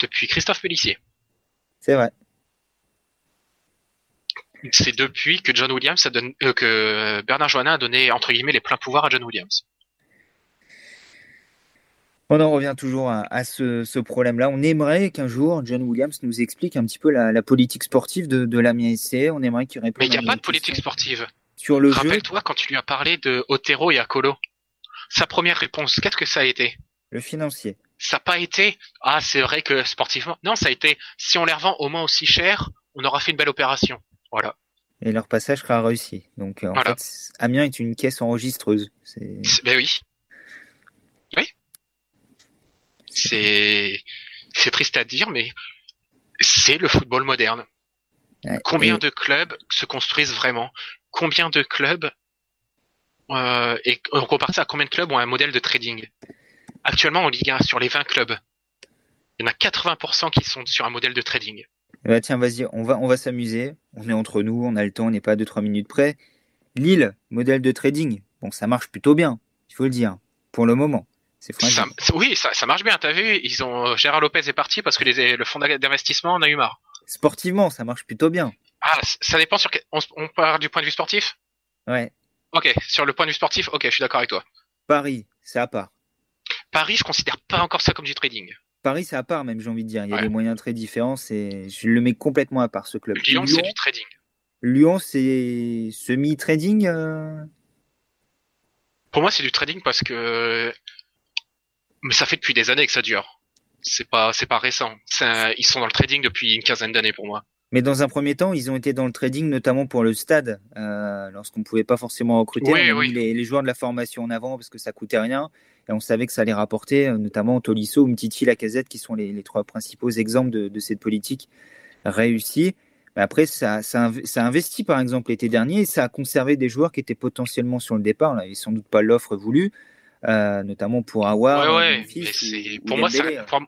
B: depuis Christophe Pellissier.
A: C'est vrai.
B: C'est depuis que John Williams a donné, euh, que Bernard Joannin a donné entre guillemets les pleins pouvoirs à John Williams.
A: On en revient toujours à, à ce, ce problème-là. On aimerait qu'un jour, John Williams nous explique un petit peu la, la politique sportive de, de la MSC. On aimerait qu'il réponde
B: Mais il n'y a pas de politique sportive.
A: Sur le jeu,
B: Rappelle-toi quand tu lui as parlé de Otero et Akolo. Sa première réponse, qu'est-ce que ça a été?
A: Le financier.
B: Ça n'a pas été ah c'est vrai que sportivement. Non, ça a été si on les revend au moins aussi cher, on aura fait une belle opération. Voilà.
A: Et leur passage sera réussi. Donc, en
B: Voilà.
A: fait, Amiens est une caisse enregistreuse. C'est-
B: Ben oui. Oui. C'est c'est triste à dire, mais c'est le football moderne. Combien
A: Et-
B: de clubs se construisent vraiment? Combien de clubs euh, et on compare ça à combien de clubs ont un modèle de trading? Actuellement en Ligue 1, sur les 20 clubs, il y en a 80% qui sont sur un modèle de trading.
A: Ben, tiens, vas-y, on va, on va s'amuser. On est entre nous, on a le temps, on n'est pas à 2-3 minutes près. Lille, modèle de trading. Bon, ça marche plutôt bien, il faut le dire, pour le moment.
B: Ça- oui, ça, ça marche bien. T'as vu Ils ont Gérard Lopez est parti parce que les- le fonds d'investissement en a eu marre.
A: Sportivement, ça marche plutôt bien.
B: Ah, ça dépend sur on, on part du point de vue sportif?
A: Ouais.
B: Ok, sur le point de vue sportif, ok, je suis d'accord avec toi.
A: Paris, c'est à part.
B: Paris, je considère pas encore ça comme du trading.
A: Paris, c'est à part, même, j'ai envie de dire. Il y a
B: Ouais.
A: des moyens très différents. C'est... Je le mets complètement à part, ce club.
B: Lyon, c'est du trading.
A: Lyon, c'est semi-trading. euh,
B: Pour moi, c'est du trading parce que mais ça fait depuis des années que ça dure. C'est pas, c'est pas récent. Un- Ils sont dans le trading depuis une quinzaine d'années pour moi.
A: Mais dans un premier temps, ils ont été dans le trading, notamment pour le stade, euh, lorsqu'on ne pouvait pas forcément recruter.
B: Oui,
A: on a
B: oui.
A: mis les, les joueurs de la formation en avant parce que ça coûtait rien. Et on savait que ça allait rapporter, euh, notamment Tolisso, Umtiti, Lacazette, qui sont les, les trois principaux exemples de, de cette politique réussie. Mais après, ça, ça, ça a investi, par exemple, l'été dernier, et ça a conservé des joueurs qui étaient potentiellement sur le départ. Là, et sans doute pas l'offre voulue, euh, notamment pour Awar,
B: ouais, ouais. Mais pour moi,
A: Dembélé.
B: ça, pour-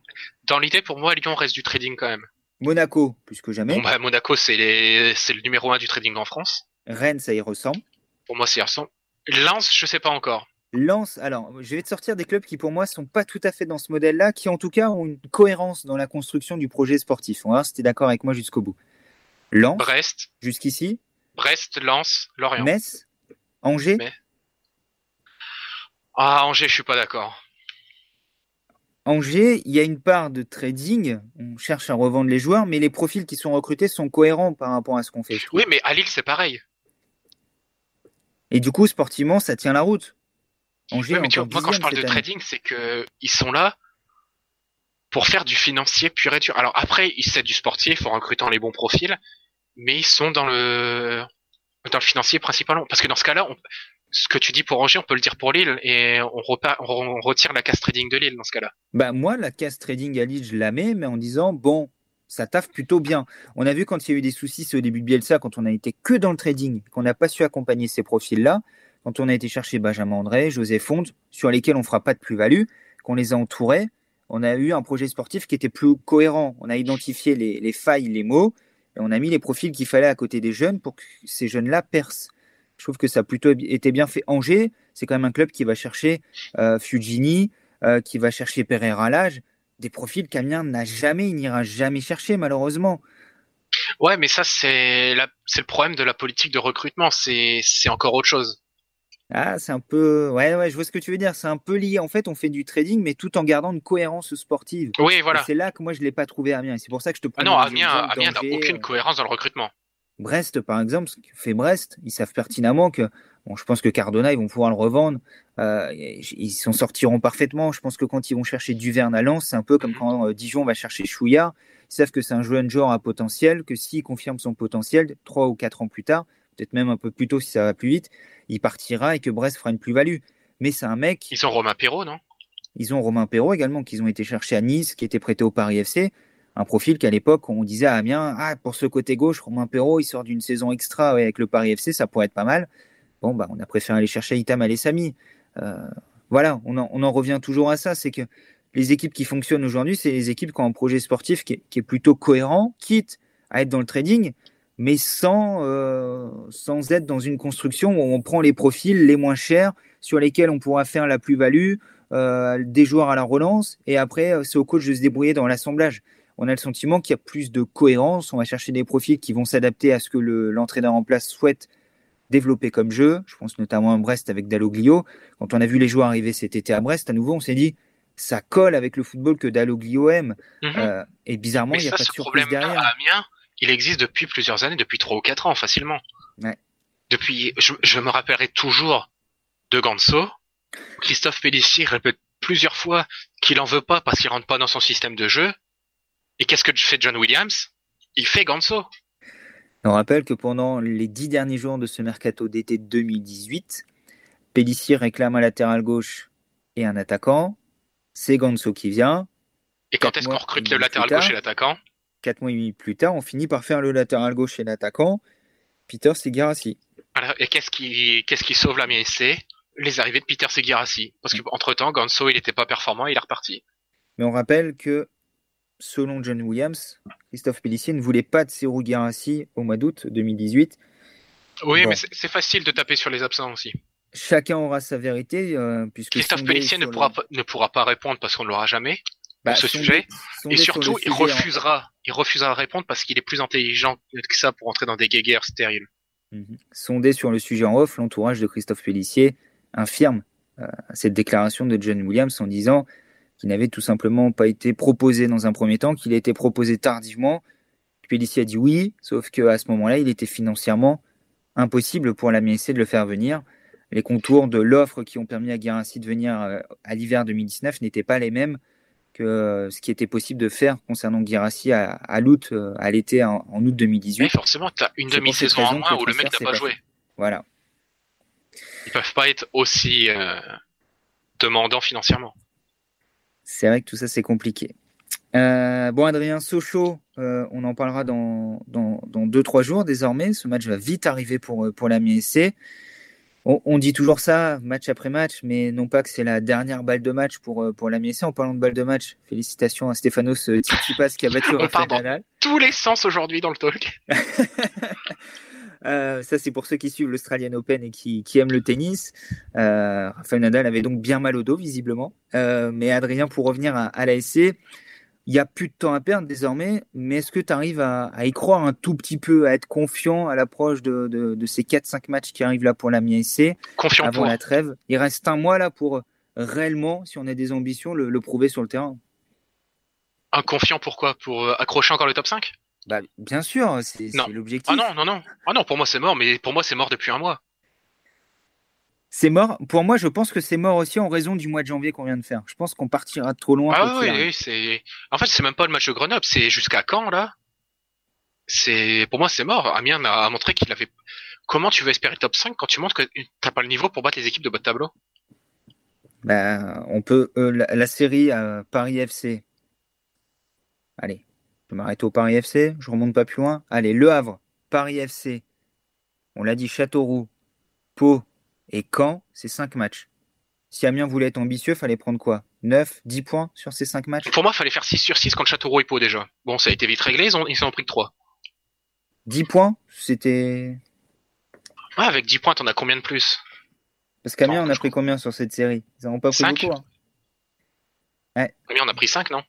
B: dans l'idée, pour moi, Lyon reste du trading quand même.
A: Monaco, plus que jamais.
B: Bon, bah, Monaco, c'est les, le numéro un du trading en France.
A: Rennes, ça y ressemble.
B: Pour moi, c'est Arsenal. Lens, je sais pas encore.
A: Lens, alors je vais te sortir des clubs qui pour moi sont pas tout à fait dans ce modèle-là, qui en tout cas ont une cohérence dans la construction du projet sportif. On va voir si tu es d'accord avec moi jusqu'au bout. Lens,
B: Brest,
A: jusqu'ici,
B: Brest, Lens, Lorient.
A: Metz, Angers,
B: Mais- Ah, Angers, je suis pas d'accord.
A: Angers, il y a une part de trading, on cherche à revendre les joueurs, mais les profils qui sont recrutés sont cohérents par rapport à ce qu'on fait.
B: Oui, mais à Lille, c'est pareil.
A: Et du coup, sportivement, ça tient la route. Angers,
B: Ouais, mais tu vois, moi, quand je parle de
A: année.
B: trading, c'est que ils sont là pour faire du financier pur et dur. Alors après, ils cèdent du sportif en recrutant les bons profils, mais ils sont dans le dans le financier principalement. Parce que dans ce cas-là, on- ce que tu dis pour Angers, on peut le dire pour Lille, et on, retire la casse trading de Lille dans ce cas-là.
A: Bah, moi, la case trading à Lille, je la mets, mais en disant, bon, ça taffe plutôt bien. On a vu quand il y a eu des soucis, au début de Bielsa, quand on a été que dans le trading, qu'on n'a pas su accompagner ces profils-là, quand on a été chercher Benjamin André, José Font, sur lesquels on fera pas de plus-value, qu'on les a entourés, on a eu un projet sportif qui était plus cohérent. On a identifié les, les failles, les mots, et on a mis les profils qu'il fallait à côté des jeunes pour que ces jeunes-là percent. Je trouve que ça a plutôt été bien fait. Angers, c'est quand même un club qui va chercher euh, Fugini, euh, qui va chercher Pereira à l'âge, des profils qu'Amiens n'a jamais, il n'ira jamais chercher malheureusement.
B: Ouais, mais ça, c'est le problème de la politique de recrutement. C'est encore autre chose.
A: Ah, c'est un peu, ouais, ouais, je vois ce que tu veux dire. C'est un peu lié. En fait, on fait du trading, mais tout en gardant une cohérence sportive.
B: Oui, voilà.
A: C'est là que moi je l'ai pas trouvé à Amiens. C'est pour ça que je te
B: Ah non, Amiens, n'a aucune
A: euh,
B: cohérence dans le recrutement.
A: Brest, par exemple, ce que fait Brest, ils savent pertinemment que, bon, je pense que Cardona, ils vont pouvoir le revendre. Euh, ils s'en sortiront parfaitement. Je pense que quand ils vont chercher Duverne à Lens, c'est un peu comme
B: Mhm.
A: quand euh, Dijon va chercher Chouillard. Ils savent que c'est un jeune joueur à potentiel, que s'il confirme son potentiel, trois ou quatre ans plus tard, peut-être même un peu plus tôt si ça va plus vite, il partira et que Brest fera une plus-value. Mais c'est un mec,
B: Ils ont Romain Perrault, non?
A: Ils ont Romain Perrault également, qu'ils ont été chercher à Nice, qui était prêté au Paris FC. Un profil qu'à l'époque, on disait à Amiens, ah, pour ce côté gauche, Romain Perrault, il sort d'une saison extra avec le Paris FC, ça pourrait être pas mal. Bon, bah, on a préféré aller chercher Itam Alessami. Euh, voilà, on en, on en revient toujours à ça, c'est que les équipes qui fonctionnent aujourd'hui, c'est les équipes qui ont un projet sportif qui est, qui est plutôt cohérent, quitte à être dans le trading, mais sans, euh, sans être dans une construction où on prend les profils les moins chers, sur lesquels on pourra faire la plus-value, euh, des joueurs à la relance, et après, euh, c'est au coach de se débrouiller dans l'assemblage. On a le sentiment qu'il y a plus de cohérence, on va chercher des profils qui vont s'adapter à ce que le- l'entraîneur en place souhaite développer comme jeu. Je pense notamment à Brest avec Dalloglio. Quand on a vu les joueurs arriver cet été à Brest, à nouveau, on s'est dit, ça colle avec le football que Dalloglio aime.
B: Mhm.
A: Euh, et bizarrement, il n'y a
B: ça,
A: pas de surprise derrière.
B: à Amiens, il existe depuis plusieurs années, depuis trois ou quatre ans, facilement.
A: Ouais.
B: Depuis, je, je me rappellerai toujours de Ganso. Christophe Pellissier répète plusieurs fois qu'il en veut pas parce qu'il rentre pas dans son système de jeu. Et qu'est-ce que fait John Williams? Il fait Ganso.
A: On rappelle que pendant les dix derniers jours de ce mercato d'été 2018, Pellissier réclame un latéral gauche et un attaquant. C'est Ganso qui vient.
B: Et quand est-ce qu'on recrute le latéral
A: tard.
B: gauche et l'attaquant?
A: quatre mois et demi plus tard, on finit par faire le latéral gauche et l'attaquant, Peter Segarassi.
B: Voilà. Et qu'est-ce qui, qu'est-ce qui sauve la MSC Les arrivées de Peter Segarassi. Parce qu'entre temps, Ganso, il n'était pas performant, il est reparti.
A: Mais on rappelle que, selon John Williams, Christophe Pellissier ne voulait pas de Serou Girassi au mois d'août 2018.
B: Oui,
A: Bon.
B: mais c'est facile de taper sur les absents aussi.
A: Chacun aura sa vérité, euh, puisque
B: Christophe Pellissier ne
A: sur le-
B: pourra, pas, ne pourra pas répondre parce qu'on ne l'aura jamais.
A: bah,
B: ce
A: sondé-
B: sujet.
A: sondé
B: Et
A: sur
B: surtout, il
A: sujet
B: refusera, il refusera de répondre parce qu'il est plus intelligent que ça pour entrer dans des guéguerres stériles.
A: Mhm. Sondé sur le sujet en off, l'entourage de Christophe Pellissier infirme euh, cette déclaration de John Williams en disant qu'il n'avait tout simplement pas été proposé dans un premier temps, qu'il a été proposé tardivement. Pellissier a dit oui, sauf qu'à ce moment-là, il était financièrement impossible pour la MSC de le faire venir. Les contours de l'offre qui ont permis à Guérassi de venir euh, à l'hiver 2019 n'étaient pas les mêmes que euh, ce qui était possible de faire concernant Guérassi à, à l'août, euh, à l'été en, en août 2018.
B: Mais forcément, tu as une demi-saison en moins où le mec n'a pas joué.
A: Voilà.
B: Ils peuvent pas être aussi euh, demandants financièrement.
A: C'est vrai que tout ça, c'est compliqué. Euh, bon, Adrien Sochaux, euh, on en parlera dans, dans, dans deux, trois jours désormais. Ce match va vite arriver pour, euh, pour la MSC. On, on dit toujours ça, match après match, mais non pas que c'est la dernière balle de match pour, pour la MSC. En parlant de balle de match, félicitations à euh, Tsitsipas qui a battu Rafael Nadal.
B: Tous les sens aujourd'hui dans le talk.
A: Euh, ça, c'est pour ceux qui suivent l'Australian Open et qui, qui aiment le tennis. Euh, Rafael Nadal avait donc bien mal au dos, visiblement. Euh, mais Adrien, pour revenir à, à l'ASC, il n'y a plus de temps à perdre désormais. Mais est-ce que tu arrives à, à y croire un tout petit peu, à être confiant à l'approche de, de, de ces 4-5 matchs qui arrivent là pour la MIAC
B: Confiant
A: avant
B: pour.
A: la trêve? Il reste un mois là pour réellement, si on a des ambitions, le, le prouver sur le terrain.
B: Un confiant pourquoi? Pour euh, accrocher encore le top 5
A: Bah, bien sûr, c'est
B: Non.
A: c'est l'objectif.
B: Ah non, non, non. Ah non, pour moi c'est mort, mais pour moi c'est mort depuis un mois.
A: C'est mort? Pour moi, je pense que c'est mort aussi en raison du mois de janvier qu'on vient de faire. Je pense qu'on partira trop loin.
B: Ah oui, oui, c'est. En fait, c'est même pas le match de Grenoble, c'est jusqu'à quand là? C'est pour moi c'est mort. Amiens a montré qu'il avait. Comment tu veux espérer le top 5 quand tu montres que t'as pas le niveau pour battre les équipes de bas de tableau?
A: Bah, on peut euh, la, la série à Paris FC. Allez, je vais m'arrêter au Paris FC. Je remonte pas plus loin. Allez, Le Havre, Paris FC. On l'a dit, Châteauroux, Pau et Caen, c'est 5 matchs. Si Amiens voulait être ambitieux, fallait prendre quoi? 9, 10 points sur ces 5 matchs?
B: Pour moi, il fallait faire 6 sur 6 contre Châteauroux et Pau déjà. Bon, ça a été vite réglé, ils ont, ils en ont pris que 3.
A: 10 points, c'était.
B: Ouais, avec 10 points, t'en as combien de plus?
A: Parce qu'Amiens, on a pris combien sur cette série? Ils n'en ont pas pris
B: Cinq.
A: beaucoup. hein.
B: Amiens, on a pris 5, non?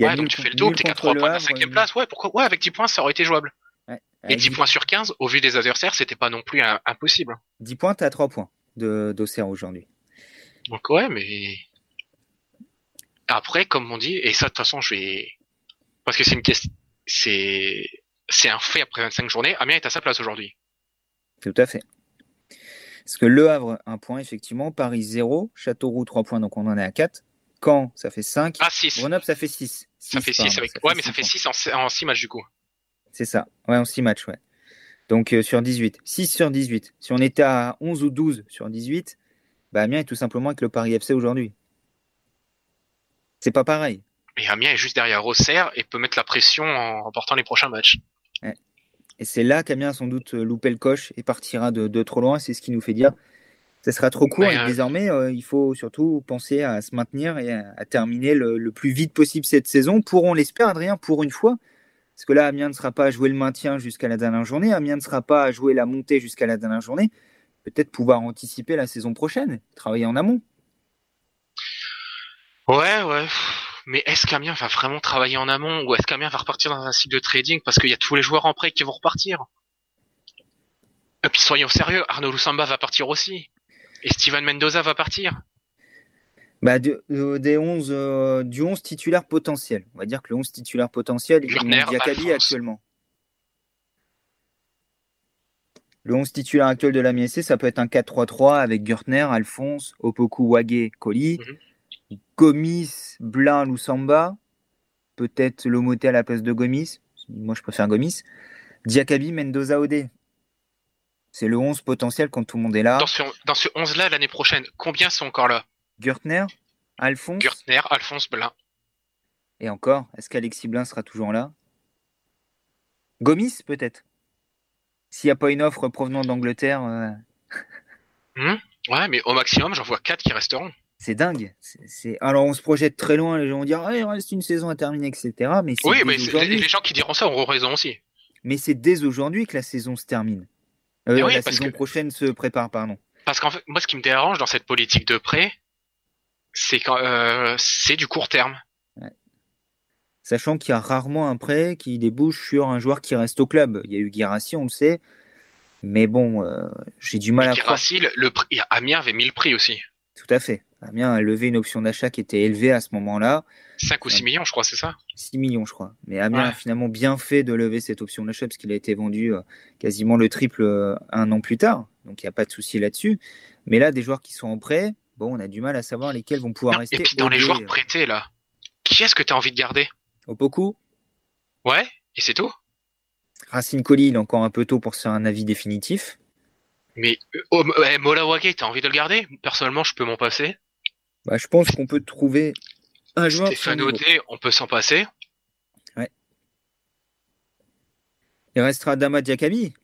A: Il y a
B: Ouais, donc tu fais le double, t'es qu'à
A: contre
B: 3
A: le
B: points de la 5
A: nul-
B: place. Ouais, pourquoi Ouais, avec 10 points, ça aurait été jouable. Et
A: avec
B: 10 points sur 15, au vu des adversaires, c'était pas non plus un- impossible.
A: 10 points, t'es à 3 points de- d'Auxerre aujourd'hui.
B: Donc ouais, mais après, comme on dit, et ça de toute façon, je vais parce que c'est une question, c'est c'est un fait après 25 journées. Amiens est à sa place aujourd'hui.
A: Tout à fait. Parce que Le Havre, 1 point, effectivement. Paris, 0. Châteauroux, 3 points, donc on en est à 4. Caen, ça fait 5.
B: Ah 6
A: Grenoble, ça fait 6.
B: Ça fait 6 avec. Ouais, mais ça fait 6 en 6 matchs du coup.
A: C'est ça. Ouais, en 6 matchs, ouais. Donc euh, sur 18. 6 sur 18. Si on était à 11 ou 12 sur 18, bah Amiens est tout simplement avec le Paris FC aujourd'hui. C'est pas pareil.
B: Et Amiens est juste derrière Auxerre et peut mettre la pression en remportant les prochains matchs.
A: Et c'est là qu'Amiens a sans doute loupé le coche et partira de, de trop loin. C'est ce qui nous fait dire ça sera trop court et
B: euh,
A: désormais euh, il faut surtout penser à se maintenir et à, à terminer le, le plus vite possible cette saison pour, on l'espère, Adrien, pour une fois. Parce que là, Amiens ne sera pas à jouer le maintien jusqu'à la dernière journée. Amiens ne sera pas à jouer la montée jusqu'à la dernière journée. Peut-être pouvoir anticiper la saison prochaine, travailler en amont.
B: Ouais, ouais. Mais est-ce qu'Amiens va vraiment travailler en amont ou est-ce qu'Amiens va repartir dans un cycle de trading parce qu'il y a tous les joueurs en prêt qui vont repartir? Et puis soyons sérieux, Arnaud Lusamba va partir aussi. Et Steven Mendoza va partir?
A: Bah, de- de- des 11, euh, du 11 titulaire potentiel. On va dire que le 11 titulaire potentiel, Diakabi
B: Alphonse.
A: actuellement. Le 11 titulaire actuel de la MSC, ça peut être un 4-3-3 avec Gürtner, Alphonse, Opoku, Wage, Colli, Gomis, Blin, Lusamba, peut-être Lomoté à la place de Gomis. Moi, je préfère Gomis. Diakabi, Mendoza, Odé. C'est le 11 potentiel quand tout le monde est là.
B: Dans ce, dans ce 11-là, l'année prochaine, combien sont encore là?
A: Gürtner, Alphonse,
B: Gürtner, Alphonse Blin.
A: Et encore, est-ce qu'Alexis Blin sera toujours là? Gomis, peut-être S'il n'y a pas une offre provenant d'Angleterre. euh,
B: Hmm? Ouais, mais au maximum, j'en vois 4 qui resteront.
A: C'est dingue. C'est- Alors, on se projette très loin. Les gens vont dire Ah, il reste une saison à terminer, etc. Mais
B: Oui, mais les gens qui diront ça auront raison aussi.
A: Mais c'est dès aujourd'hui que la saison se termine. Euh,
B: oui,
A: la
B: parce
A: saison
B: que-
A: prochaine se prépare, pardon.
B: Parce qu'en fait, moi, ce qui me dérange dans cette politique de prêt, c'est quand euh, c'est du court terme.
A: Sachant qu'il y a rarement un prêt qui débouche sur un joueur qui reste au club. Il y a eu Guirassi, on le sait. Mais bon, euh, j'ai du mal à
B: le, le prix, Amiens avait mis le prix aussi.
A: Tout à fait. Amiens a levé une option d'achat qui était élevée à ce moment-là.
B: 5 ou 6 millions, je crois, c'est ça
A: 6 millions, je crois. Mais Amiens
B: Ouais.
A: a finalement bien fait de lever cette option d'achat parce qu'il a été vendu euh, quasiment le triple euh, un an plus tard. Donc il n'y a pas de souci là-dessus. Mais là, des joueurs qui sont en prêt, bon, on a du mal à savoir lesquels vont pouvoir
B: Non,
A: rester.
B: Et puis dans les joueurs prêtés, là, qui est-ce que tu as envie de garder
A: Opoku,
B: Ouais, et c'est tout
A: Racine Colli, il est encore un peu tôt pour se faire un avis définitif.
B: Mais euh, oh, Mola Wage, t'as envie de le garder? Personnellement, je peux m'en passer.
A: Bah, je pense qu'on peut trouver un joueur.
B: Stéphane. Audet, on peut s'en passer.
A: Il restera Dama Diakabi.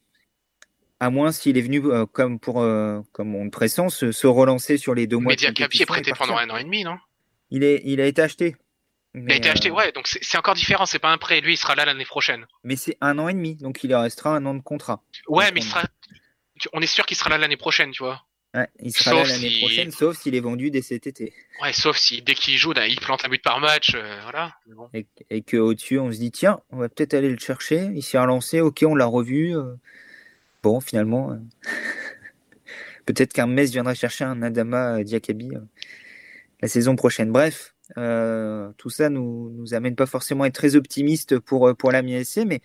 A: À moins s'il est venu, euh, comme, pour, euh, comme on le pressent, se, se relancer sur les deux mois
B: Mais Diakabi est prêté pendant un an et demi, non?
A: Il, est, il a été acheté.
B: Il a été acheté,
A: euh,
B: ouais, donc c'est encore différent, c'est pas un prêt. Lui, il sera là l'année prochaine.
A: Mais c'est un an et demi, donc il restera un an de contrat.
B: Ouais,
A: Donc,
B: mais il sera... on est sûr qu'il sera là l'année prochaine, tu vois.
A: Ouais, il sera
B: Sauf
A: là l'année
B: si-
A: prochaine, sauf s'il est vendu dès cet été.
B: Ouais, sauf si dès qu'il joue, là, il plante un but par match, euh, voilà. Bon.
A: Et, et qu'au-dessus, on se dit, tiens, on va peut-être aller le chercher. Il s'est relancé, ok, on l'a revu. euh. Bon, finalement, euh, peut-être qu'un Metz viendra chercher un Adama Diakabi euh, la saison prochaine. Bref, tout ça nous, nous amène pas forcément à être très optimiste pour, pour SC, mais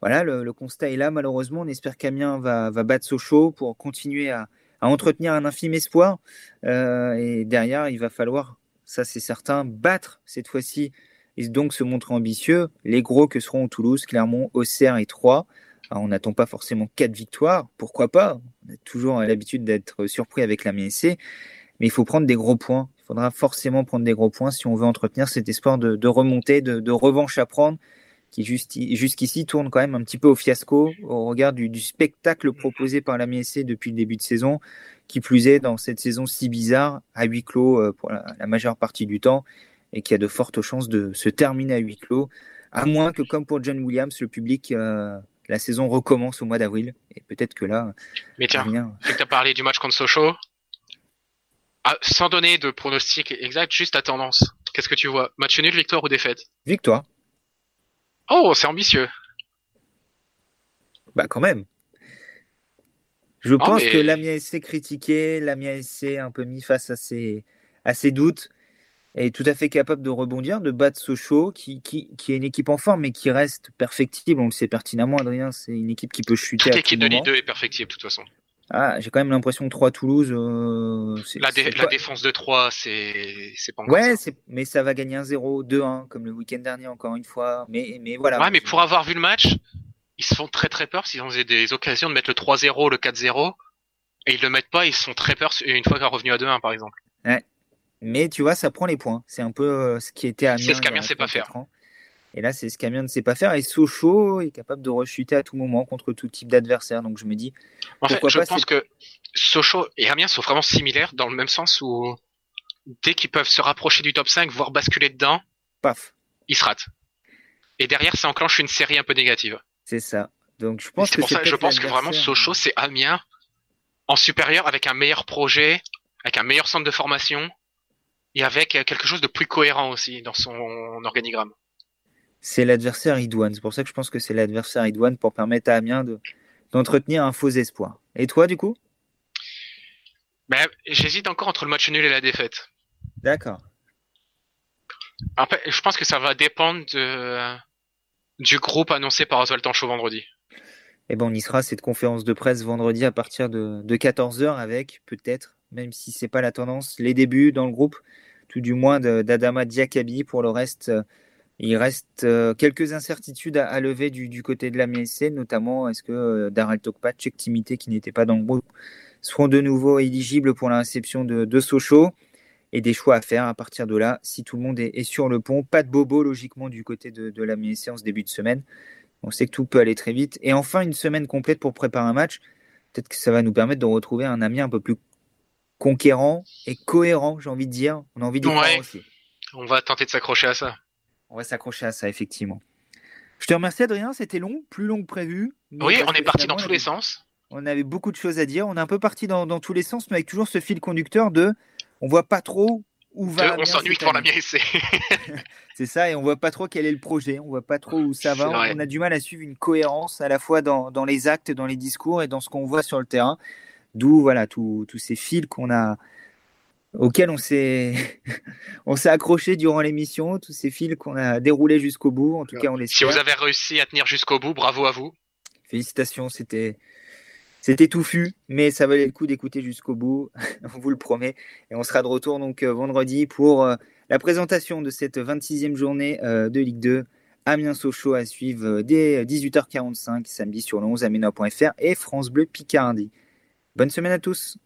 A: voilà, le, le constat est là, malheureusement. On espère qu'Amiens va, va battre Sochaux pour continuer à, à entretenir un infime espoir. Euh, et derrière, il va falloir, ça c'est certain, battre cette fois-ci et donc se montrer ambitieux. Les gros que seront Toulouse, Clermont, Auxerre et Troyes. Alors, on n'attend pas forcément quatre victoires, pourquoi pas? On a toujours l'habitude d'être surpris avec la MSC, mais il faut prendre des gros points. Il faudra forcément prendre des gros points si on veut entretenir cet espoir de, de remontée, de, de revanche à prendre, qui jusqu'ici tourne quand même un petit peu au fiasco au regard du, du spectacle proposé par la MSC depuis le début de saison, qui plus est dans cette saison si bizarre, à huis clos euh, pour la, la majeure partie du temps, et qui a de fortes chances de se terminer à huis clos, à moins que comme pour John Williams, le public, euh, la saison recommence au mois d'avril, et peut-être que là,
B: Mais tiens,
A: rien.
B: vu que t'as parlé du match contre Sochaux, ah, sans donner de pronostic exact, juste ta tendance. Qu'est-ce que tu vois? Match nul, victoire ou défaite?
A: Victoire,
B: Oh, c'est ambitieux.
A: bah quand même. Je pense
B: mais-
A: que l'Amiens SC critiqué, l'Amiens SC un peu mis face à ses, à ses doutes, est tout à fait capable de rebondir, de battre Sochaux, qui, qui, qui est une équipe en forme, mais qui reste perfectible. On le sait pertinemment, Adrien, c'est une équipe qui peut chuter
B: Toute
A: à tout
B: équipe de. Ligue 2 est perfectible, de toute façon.
A: Ah, j'ai quand même l'impression que 3 Toulouse, euh, c'est-
B: La, dé- la défense de 3, c'est pas encore
A: Ouais,
B: ça.
A: mais ça va gagner 1-0, 2-1, comme le week-end dernier, encore une fois. Mais, mais voilà.
B: Ouais, mais pour avoir vu le match, ils se font très très peur s'ils ont des occasions de mettre le 3-0, le 4-0, et ils le mettent pas, ils se font très peur une fois qu'ils sont revenus à 2-1, par exemple.
A: Mais tu vois, ça prend les points. C'est un peu euh, ce qui était Amiens.
B: C'est ce qu'Amiens sait pas
A: 34
B: faire.
A: ans. Et là, c'est ce qu'Amiens ne sait pas faire. Et Sochaux est capable de rechuter à tout moment contre tout type d'adversaire. Donc je me dis,
B: En fait, je
A: pas,
B: pense que Sochaux et Amiens sont vraiment similaires dans le même sens où dès qu'ils peuvent se rapprocher du top 5, voire basculer dedans,
A: paf,
B: ils se ratent. Et derrière, ça enclenche une série un peu négative.
A: c'est ça. Donc je pense que
B: pour
A: c'est
B: ça que je pense que vraiment. Sochaux, c'est Amiens en supérieur avec un meilleur projet, avec un meilleur centre de formation et avec euh, quelque chose de plus cohérent aussi dans son organigramme.
A: C'est l'adversaire idoine. C'est pour ça que je pense que c'est l'adversaire idoine pour permettre à Amiens de d'entretenir un faux espoir. Et toi, du coup?
B: Mais j'hésite encore entre le match nul et la défaite.
A: D'accord.
B: Je pense que ça va dépendre de, du groupe annoncé par Oswald Tanchot vendredi.
A: Eh ben, on y sera cette conférence de presse vendredi à partir de, de 14h avec peut-être, même si c'est pas la tendance, les débuts dans le groupe, tout du moins d'Adama Diakabi. Pour le reste, euh, il reste euh, quelques incertitudes à, à lever du, du côté de la MSC, notamment est-ce que euh, Daryl Tokpa, Tchèque Timité qui n'était pas dans le groupe, seront de nouveau éligibles pour la réception de, de Sochaux. et des choix à faire à partir de là. Si tout le monde est, sur le pont, pas de bobo logiquement du côté de, de la séance début de semaine. On sait que tout peut aller très vite. Et enfin, une semaine complète pour préparer un match. Peut-être que ça va nous permettre de retrouver un ami un peu plus conquérant et cohérent, j'ai envie de dire. On a envie d'y aussi.
B: On va tenter de s'accrocher à ça.
A: On va s'accrocher à ça, effectivement. Je te remercie, Adrien. C'était long, plus long que prévu.
B: Oui, on est parti dans tous les sens.
A: On avait beaucoup de choses à dire. On est un peu parti dans, dans tous les sens, mais avec toujours ce fil conducteur de on voit pas trop où va.
B: on s'ennuie devant la c'est.
A: c'est ça, et on voit pas trop quel est le projet, on voit pas trop où ça va. On a du mal à suivre une cohérence à la fois dans, dans les actes, dans les discours et dans ce qu'on voit sur le terrain. D'où voilà tous ces fils qu'on a auxquels on s'est on s'est accroché durant l'émission, tous ces fils qu'on a déroulés jusqu'au bout. En tout cas, on les.
B: Si vous avez réussi à tenir jusqu'au bout, bravo à vous.
A: Félicitations, c'était c'était touffu, mais ça valait le coup d'écouter jusqu'au bout, on vous le promet. Et on sera de retour donc euh, vendredi pour euh, la présentation de cette 26e journée euh, de Ligue 2. Amiens Sochaux à suivre dès 18h45 samedi sur le 11 amena.fr et France Bleu Picardie. Bonne semaine à tous.